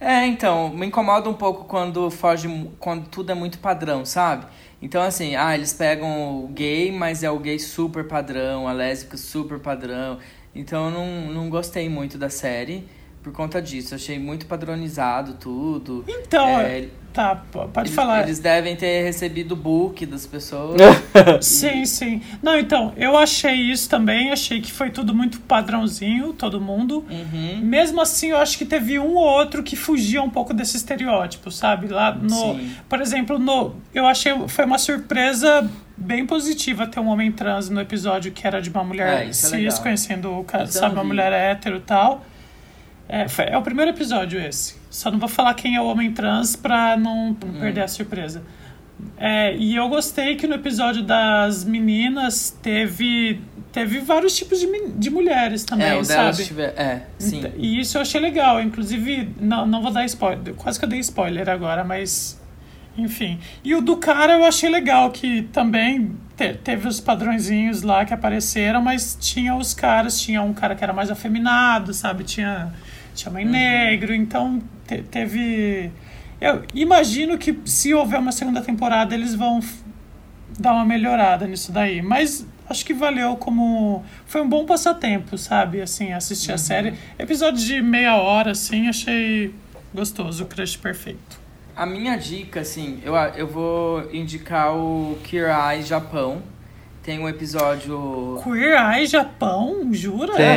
É, então, me incomoda um pouco quando foge, quando tudo é muito padrão, sabe? Então, assim, ah, eles pegam o gay, mas é o gay super padrão, a lésbica super padrão. Então, eu não, não gostei muito da série por conta disso. Achei muito padronizado tudo. Então, é, tá, pode eles, falar. Eles devem ter recebido o book das pessoas. sim, sim. Não, então, eu achei isso também. Achei que foi tudo muito padrãozinho, todo mundo. Uhum. Mesmo assim, eu acho que teve um ou outro que fugia um pouco desse estereótipo, sabe? Lá no. Sim. Por exemplo, no. Eu achei. Foi uma surpresa bem positiva ter um homem trans no episódio que era de uma mulher é, é cis, é conhecendo o cara, sabe, uma mulher hétero e tal. É, é o primeiro episódio esse. Só não vou falar quem é o homem trans pra não, não hum. perder a surpresa. É, e eu gostei que no episódio das meninas teve teve vários tipos de, de mulheres também, é, o sabe? Tiver, é, sim. E isso eu achei legal. Inclusive, não, não vou dar spoiler. Quase que eu dei spoiler agora, mas. Enfim. E o do cara eu achei legal, que também te, teve os padrõezinhos lá que apareceram, mas tinha os caras, tinha um cara que era mais afeminado, sabe? Tinha, tinha mãe uhum. negro, então te, teve. Eu imagino que se houver uma segunda temporada, eles vão dar uma melhorada nisso daí. Mas acho que valeu como. Foi um bom passatempo, sabe? Assim, assistir uhum. a série. Episódio de meia hora, assim, achei gostoso, o crush perfeito. A minha dica, assim, eu, eu vou indicar o Eye Japão. Tem um episódio. Queer Eye Japão? Jura? Tem.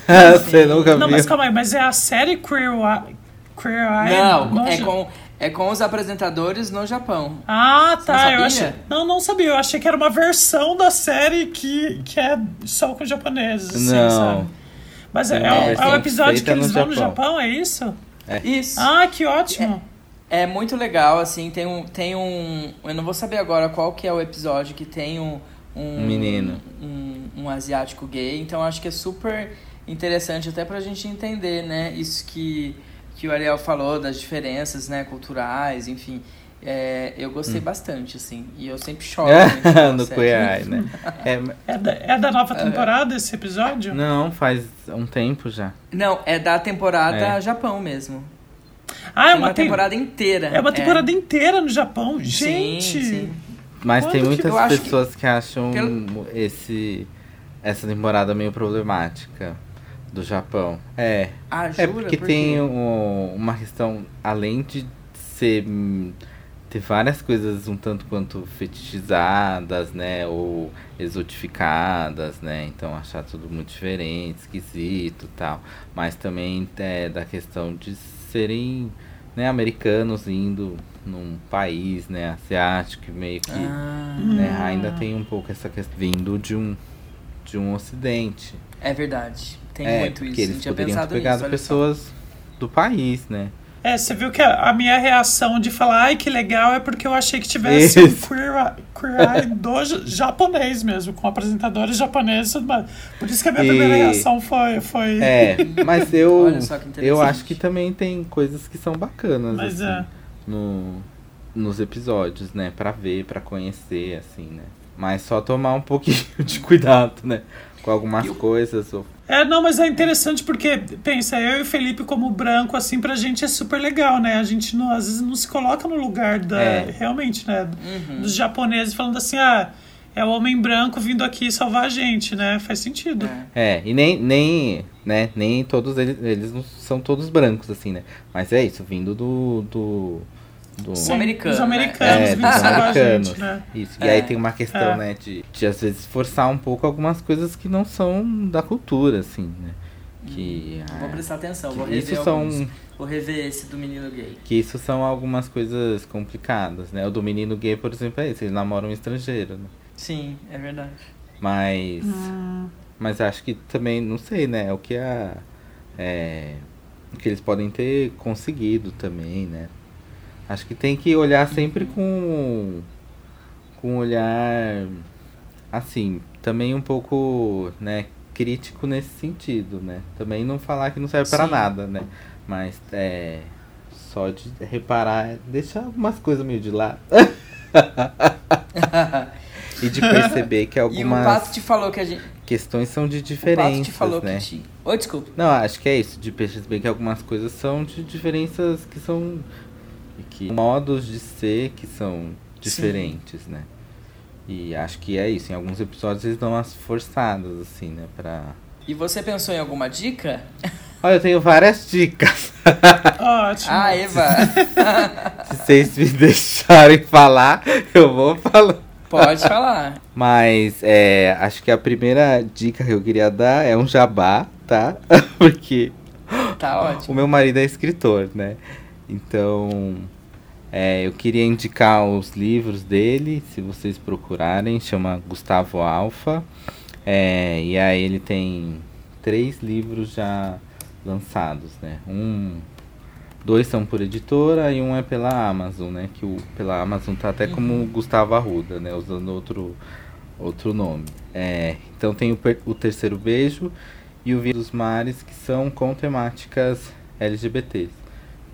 Você nunca viu. Não, mas calma aí, mas é a série Queer Eye. Queer Eye? Não, é com é com os apresentadores no Japão. Ah, tá. Eu achei... Não, não sabia. Eu achei que era uma versão da série que, que é só com japoneses. Assim, não. Sabe? Mas é, é, é o episódio que eles vão no Japão, é isso? É. Isso. Ah, que ótimo. É, é, muito legal, assim, tem um, tem um. Eu não vou saber agora qual que é o episódio que tem um. Um, menino. Um, um asiático gay. Então acho que é super interessante até pra gente entender, né? Isso que que o Ariel falou das diferenças, né, culturais, enfim. É, eu gostei hum. bastante, assim. E eu sempre choro. no Queer né? É, é, da, é da nova temporada esse episódio? Não, faz um tempo já. Não, é da temporada é. Japão mesmo. Ah, é uma, uma temporada inteira. É uma temporada é. inteira no Japão? Gente! Sim, sim. Mas Quando tem muitas que pessoas que, que acham pelo... esse, essa temporada meio problemática do Japão. É. Ah, jura? É porque Por tem um, uma questão, além de ser. ter várias coisas um tanto quanto fetichizadas, né? Ou exotificadas, né? Então achar tudo muito diferente, esquisito tal. Mas também é da questão de serem né, americanos indo num país né, asiático meio que ah. né, ainda tem um pouco essa questão vindo de um de um ocidente é verdade tem é, muito isso. Eles poderiam ter pegado nisso, pessoas do país, né? É, você viu que a, a, minha reação de falar, ai que legal, é porque eu achei que tivesse isso. um queer, queer eye do japonês mesmo, com apresentadores japoneses. Por isso que a minha e... primeira reação foi. foi... É, mas eu, eu acho que também tem coisas que são bacanas mas assim, é. no, nos episódios, né? Pra ver, pra conhecer, assim, né? Mas só tomar um pouquinho de cuidado, né? Com algumas eu... coisas. Ou é, não, mas é interessante porque, pensa, eu e o Felipe como branco, assim, pra gente é super legal, né? A gente não, às vezes não se coloca no lugar da. É. Realmente, né? Uhum. Dos japoneses falando assim, ah, é o homem branco vindo aqui salvar a gente, né? Faz sentido. É, é e nem, nem, né, nem todos eles, eles não são todos brancos, assim, né? Mas é isso, vindo do. do do... Sim, americanos, os americanos, é, dos americanos. Gente, né? Isso. E é. aí tem uma questão, é. né, de, de às vezes forçar um pouco algumas coisas que não são da cultura, assim, né? Que, hum, vou prestar atenção, vou rever isso alguns. são Vou rever esse do menino gay. Que isso são algumas coisas complicadas, né? O do menino gay, por exemplo, é esse, eles namoram um estrangeiro, né? Sim, é verdade. Mas. Hum. Mas acho que também, não sei, né? O que a. É, o que eles podem ter conseguido também, né? Acho que tem que olhar sempre com com um olhar assim, também um pouco, né, crítico nesse sentido, né? Também não falar que não serve para nada, né? Mas é só de reparar, deixar algumas coisas meio de lado. e de perceber que algumas e o Pato te falou que a gente questões são de diferenças, o Pato te falou né? que te... Oi, desculpa. Não, acho que é isso, de perceber que algumas coisas são de diferenças que são que modos de ser que são diferentes, Sim. né? E acho que é isso. Em alguns episódios eles dão umas forçadas, assim, né? Pra... E você pensou em alguma dica? Olha, eu tenho várias dicas. Ótimo. Ah, Eva. Se vocês me deixarem falar, eu vou falar. Pode falar. Mas é, acho que a primeira dica que eu queria dar é um jabá, tá? Porque tá ótimo. o meu marido é escritor, né? Então, é, eu queria indicar os livros dele, se vocês procurarem, chama Gustavo Alfa. É, e aí ele tem três livros já lançados, né? Um, dois são por editora e um é pela Amazon, né? Que o, pela Amazon tá até como uhum. Gustavo Arruda, né? Usando outro, outro nome. É, então tem o, o Terceiro Beijo e o Via dos Mares, que são com temáticas LGBTs.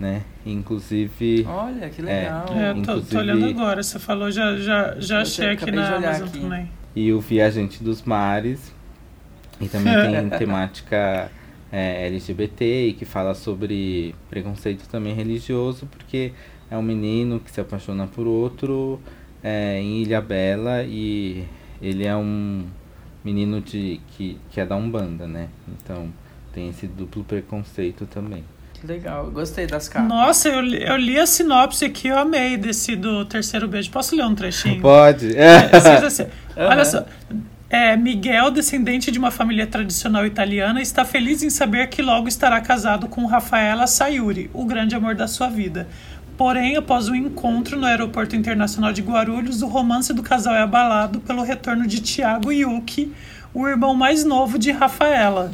Né? Inclusive. Olha, que legal. É, é tô, tô, olhando agora, você falou, já, já, já achei aqui na Amazon aqui. também. E o Viajante dos Mares. E também tem temática é, LGBT e que fala sobre preconceito também religioso, porque é um menino que se apaixona por outro é, em Ilha Bela e ele é um menino de, que, que é da Umbanda, né? Então tem esse duplo preconceito também. Que legal, gostei das capas. Nossa, eu, eu li a sinopse aqui, eu amei desse do terceiro beijo. Posso ler um trechinho? Pode. É, assim, olha uhum. só. É, Miguel, descendente de uma família tradicional italiana, está feliz em saber que logo estará casado com Rafaela Sayuri, o grande amor da sua vida. Porém, após o um encontro no Aeroporto Internacional de Guarulhos, o romance do casal é abalado pelo retorno de Tiago Yuki, o irmão mais novo de Rafaela.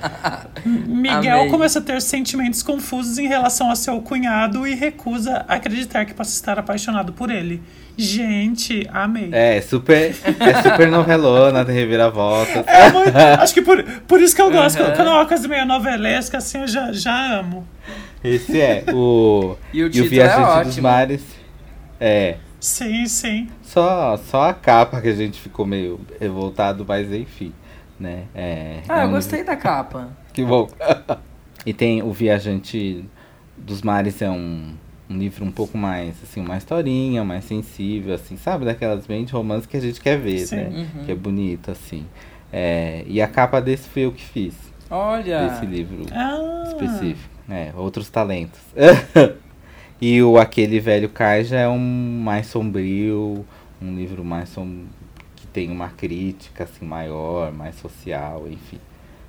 Miguel Amei. começa a ter sentimentos confusos em relação a seu cunhado e recusa acreditar que possa estar apaixonado por ele. Gente, amei. É, super, é super novelona, tem reviravolta. É muito, acho que por, por isso que eu gosto. Uhum. Quando é uma coisa meio novelesca, assim, eu já, já amo. Esse é. O, e o, e o Viajante é dos Mares. É. Sim, sim. Só, só a capa que a gente ficou meio revoltado, mas enfim. Né? É, ah, é eu gostei da capa. Que bom. e tem o Viajante dos Mares, é um um livro um pouco mais, assim, uma historinha, mais sensível, assim, sabe? Daquelas bem de romance que a gente quer ver, Sim. né? Uhum. Que é bonito, assim. É, e a capa desse foi eu que fiz. Olha! Desse livro ah. específico. É, outros talentos. e o Aquele Velho Cai já é um mais sombrio, um livro mais que tem uma crítica, assim, maior, mais social, enfim.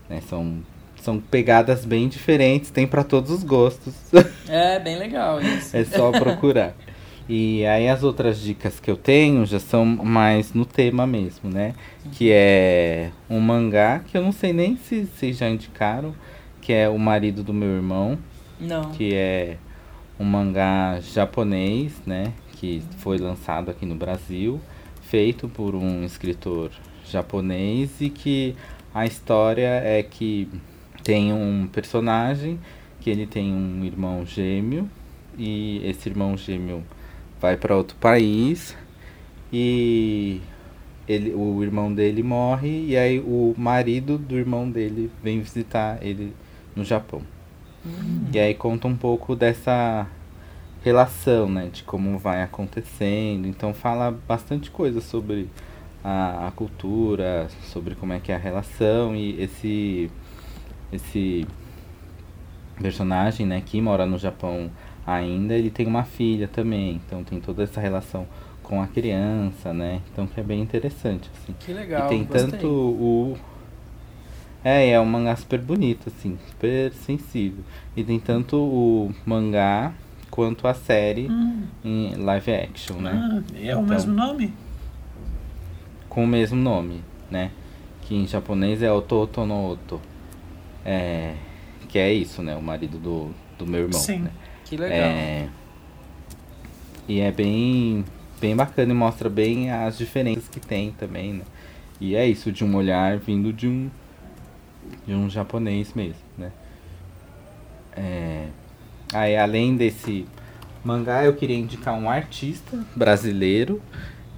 Né? São são pegadas bem diferentes, tem para todos os gostos. É, bem legal isso. é só procurar. E aí as outras dicas que eu tenho já são mais no tema mesmo, né? Que é um mangá que eu não sei nem se vocês já indicaram, que é O Marido do Meu Irmão. Não. Que é um mangá japonês, né? Que foi lançado aqui no Brasil, feito por um escritor japonês e que a história é que tem um personagem que ele tem um irmão gêmeo e esse irmão gêmeo vai para outro país e ele, o irmão dele morre e aí o marido do irmão dele vem visitar ele no Japão. Hum. E aí conta um pouco dessa relação, né, de como vai acontecendo. Então fala bastante coisa sobre a, a cultura, sobre como é que é a relação e esse esse personagem, né, que mora no Japão ainda, ele tem uma filha também, então tem toda essa relação com a criança, né? Então que é bem interessante, assim. Que legal. E tem gostei. tanto o é, é um mangá super bonito, assim, super sensível. E tem tanto o mangá quanto a série hum. em live action, né? Ah, é então, o mesmo nome? Com o mesmo nome, né? Que em japonês é Ototo no Oto. É, que é isso, né? O marido do, do meu irmão. Sim. Né? Que legal. É, e é bem, bem bacana e mostra bem as diferenças que tem também, né? E é isso, de um olhar vindo de um, de um japonês mesmo, né? É, aí, além desse mangá, eu queria indicar um artista brasileiro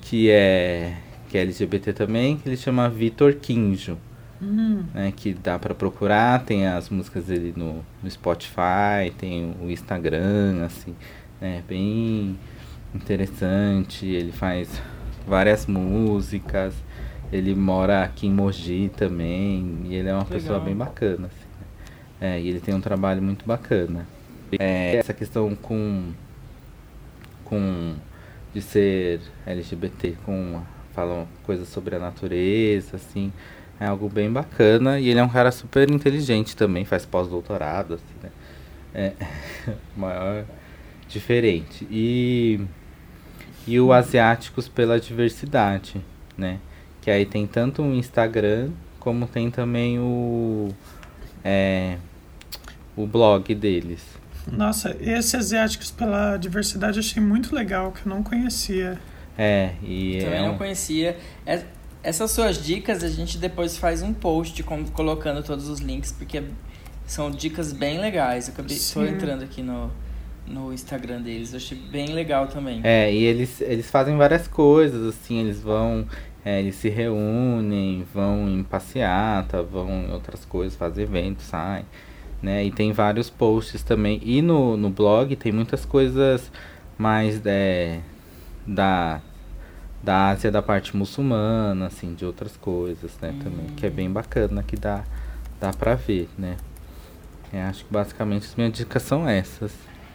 que é, que é LGBT também, que ele chama Vitor Quinjo. Uhum. Né, que dá para procurar, tem as músicas dele no, no Spotify, tem o Instagram, assim, né, bem interessante, ele faz várias músicas, ele mora aqui em Mogi também, e ele é uma Legal. pessoa bem bacana, assim, né? é, e ele tem um trabalho muito bacana. É, essa questão com, com de ser LGBT, com falam coisas sobre a natureza, assim, é algo bem bacana. E ele é um cara super inteligente também, faz pós-doutorado, assim, né? É maior diferente. E, e o Asiáticos pela Diversidade, né? Que aí tem tanto o Instagram como tem também o, é, o blog deles. Nossa, esse Asiáticos pela Diversidade eu achei muito legal, que eu não conhecia. É, e Também é não conhecia. É, Essas suas dicas a gente depois faz um post colocando todos os links, porque são dicas bem legais. Eu acabei, tô entrando aqui no, no Instagram deles, eu achei bem legal também. É, e eles, eles fazem várias coisas, assim, eles vão. É, eles se reúnem, vão em passeata, vão em outras coisas, fazem eventos, saem. Né? E tem vários posts também. E no, no blog tem muitas coisas mais é, da da Ásia da parte muçulmana, assim, de outras coisas, né, hum. também, que é bem bacana, que dá, dá pra ver, né. É, acho que basicamente as minhas dicas são essas.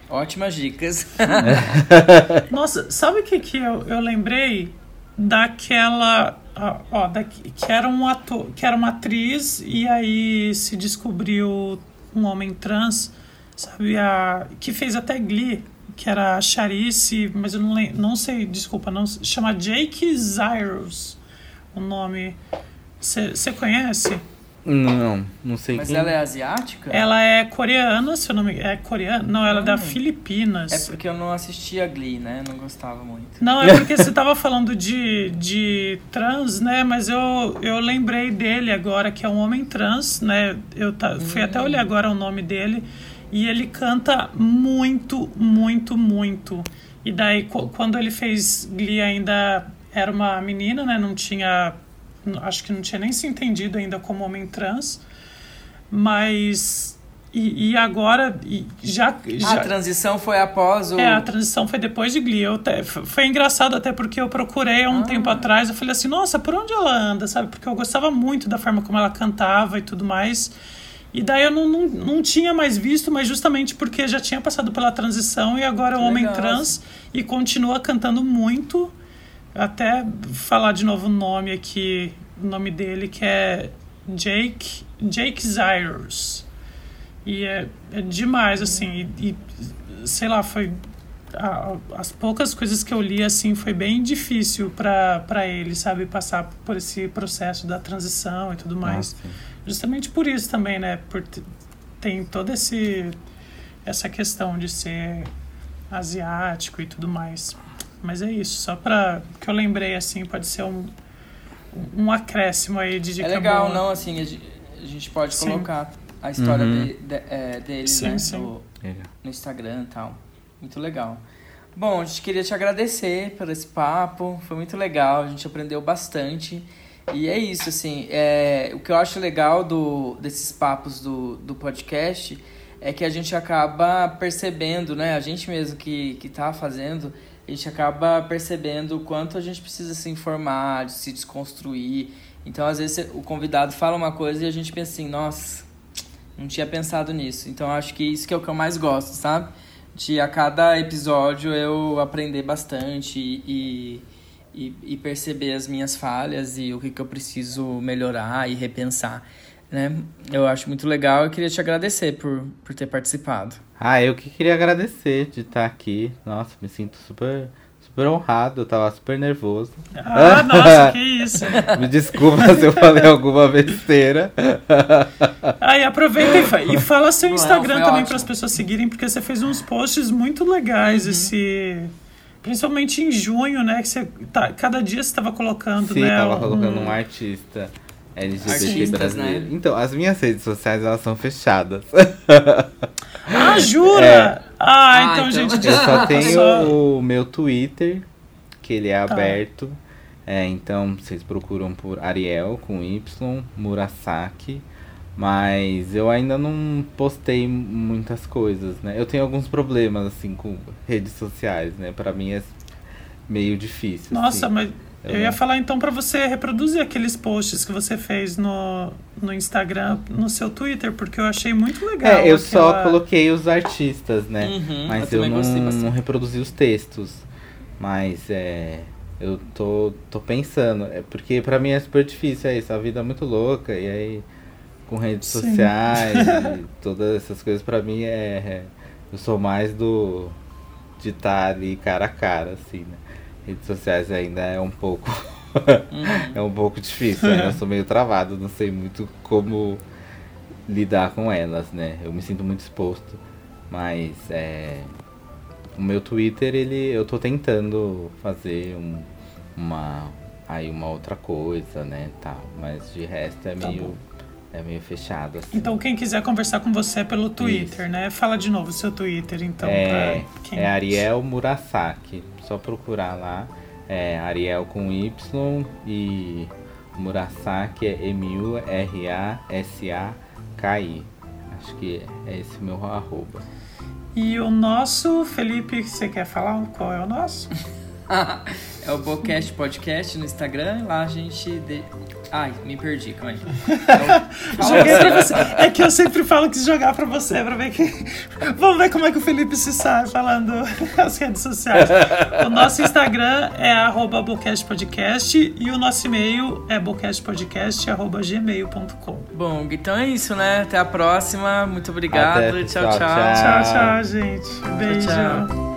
Ótimas dicas. Nossa, sabe o que, que eu, eu lembrei? Daquela. Ó, ó da, que era um ator, que era uma atriz e aí se descobriu um homem trans, sabe? A, que fez até Glee que era Charice, mas eu não, lembro, não sei, desculpa, não chama Jake Zyrus o nome. Você conhece? Não, não sei Mas quem. ela é asiática? Ela é coreana, se eu não me É coreana? Não, ela é da hum. Filipinas. É porque eu não assistia Glee, né? Não gostava muito. Não, é porque você tava falando de, de trans, né? Mas eu, eu lembrei dele agora, que é um homem trans, né? Eu tá, fui hum. até olhar agora o nome dele. E ele canta muito, muito, muito. E daí, quando ele fez Glee, ainda era uma menina, né? Não tinha. Acho que não tinha nem se entendido ainda como homem trans. Mas. E, e agora. E já, já. A transição foi após o. É, a transição foi depois de Glee. Eu te, foi engraçado até porque eu procurei há um ah. tempo atrás. Eu falei assim: nossa, por onde ela anda, sabe? Porque eu gostava muito da forma como ela cantava e tudo mais. E daí eu não, não, não tinha mais visto, mas justamente porque já tinha passado pela transição e agora é um homem trans e continua cantando muito. Até falar de novo o nome aqui, o nome dele, que é Jake, Jake Zyrus. E é, é demais, assim, e, e sei lá, foi as poucas coisas que eu li assim foi bem difícil para ele sabe passar por esse processo da transição e tudo mais ah, justamente por isso também, né? Por tem toda esse essa questão de ser asiático e tudo mais. Mas é isso, só para que eu lembrei assim, pode ser um um acréscimo aí de dica É legal, boa. não, assim, a gente pode sim. colocar a história uhum. de, de, é, dele, sim, né, sim. No, no Instagram e tal. Muito legal. Bom, a gente queria te agradecer por esse papo, foi muito legal, a gente aprendeu bastante. E é isso, assim, é, o que eu acho legal do, desses papos do, do podcast é que a gente acaba percebendo, né, a gente mesmo que, que tá fazendo, a gente acaba percebendo o quanto a gente precisa se informar, se desconstruir. Então, às vezes, o convidado fala uma coisa e a gente pensa assim, nossa, não tinha pensado nisso. Então, acho que isso que é o que eu mais gosto, sabe? De a cada episódio eu aprender bastante e, e, e perceber as minhas falhas e o que, que eu preciso melhorar e repensar. Né? Eu acho muito legal e queria te agradecer por, por ter participado. Ah, eu que queria agradecer de estar aqui. Nossa, me sinto super super honrado, eu tava super nervoso. Ah, nossa, que isso. Me desculpa se eu falei alguma besteira. Aí aproveita e, e fala seu Instagram Não, também para as pessoas seguirem, porque você fez uns posts muito legais uhum. esse Principalmente em junho, né? Que você tá, cada dia você estava colocando, Sim, né? tava colocando um, um artista LGBT Artistas, brasileiro. Né? Então, as minhas redes sociais, elas são fechadas. Ah, jura? É. Ah, ah, então, então, gente... Eu só tenho o meu Twitter, que ele é tá. aberto. É, então, vocês procuram por Ariel, com Y, Murasaki. Mas eu ainda não postei muitas coisas, né? Eu tenho alguns problemas, assim, com redes sociais, né? Para mim é meio difícil. Nossa, assim. mas eu, ia falar então para você reproduzir aqueles posts que você fez no, no Instagram, no seu Twitter, porque eu achei muito legal. É, eu aquela... só coloquei os artistas, né? Uhum, mas eu, eu não, não reproduzi os textos. Mas é. Eu tô, tô pensando, é porque para mim é super difícil é isso, a vida é muito louca, e aí com redes Sim. sociais e todas essas coisas para mim é, é, eu sou mais do de estar ali cara a cara assim né? Redes sociais ainda é um pouco uhum. é um pouco difícil né? eu sou meio travado não sei muito como lidar com elas né eu me sinto muito exposto mas é o meu Twitter ele eu tô tentando fazer um, uma aí uma outra coisa, né, tal. Mas de resto é Tá meio bom. é meio fechado assim. Então, quem quiser conversar com você é pelo Twitter, né? Fala de novo o seu Twitter, então, é, pra quem... é Ariel Murasaki. Só procurar lá. É Ariel com Y e Murasaki é M-U-R-A-S-A-K-I. Acho que é esse meu arroba. E o nosso, Felipe, você quer falar qual é o nosso? é o Bocast Podcast no Instagram. Lá a gente. Ai, me perdi, calma aí. Eu... Joguei pra você. É que eu sempre falo que jogar pra você, pra ver que. Vamos ver como é que o Felipe se sai falando as redes sociais. O nosso Instagram é arroba Podcast e o nosso e-mail é bocastpodcast.gmail.com. Bom, então é isso, né? Até a próxima. Muito obrigado. Até, tchau, pessoal. tchau. Tchau, tchau, gente. Beijo. tchau.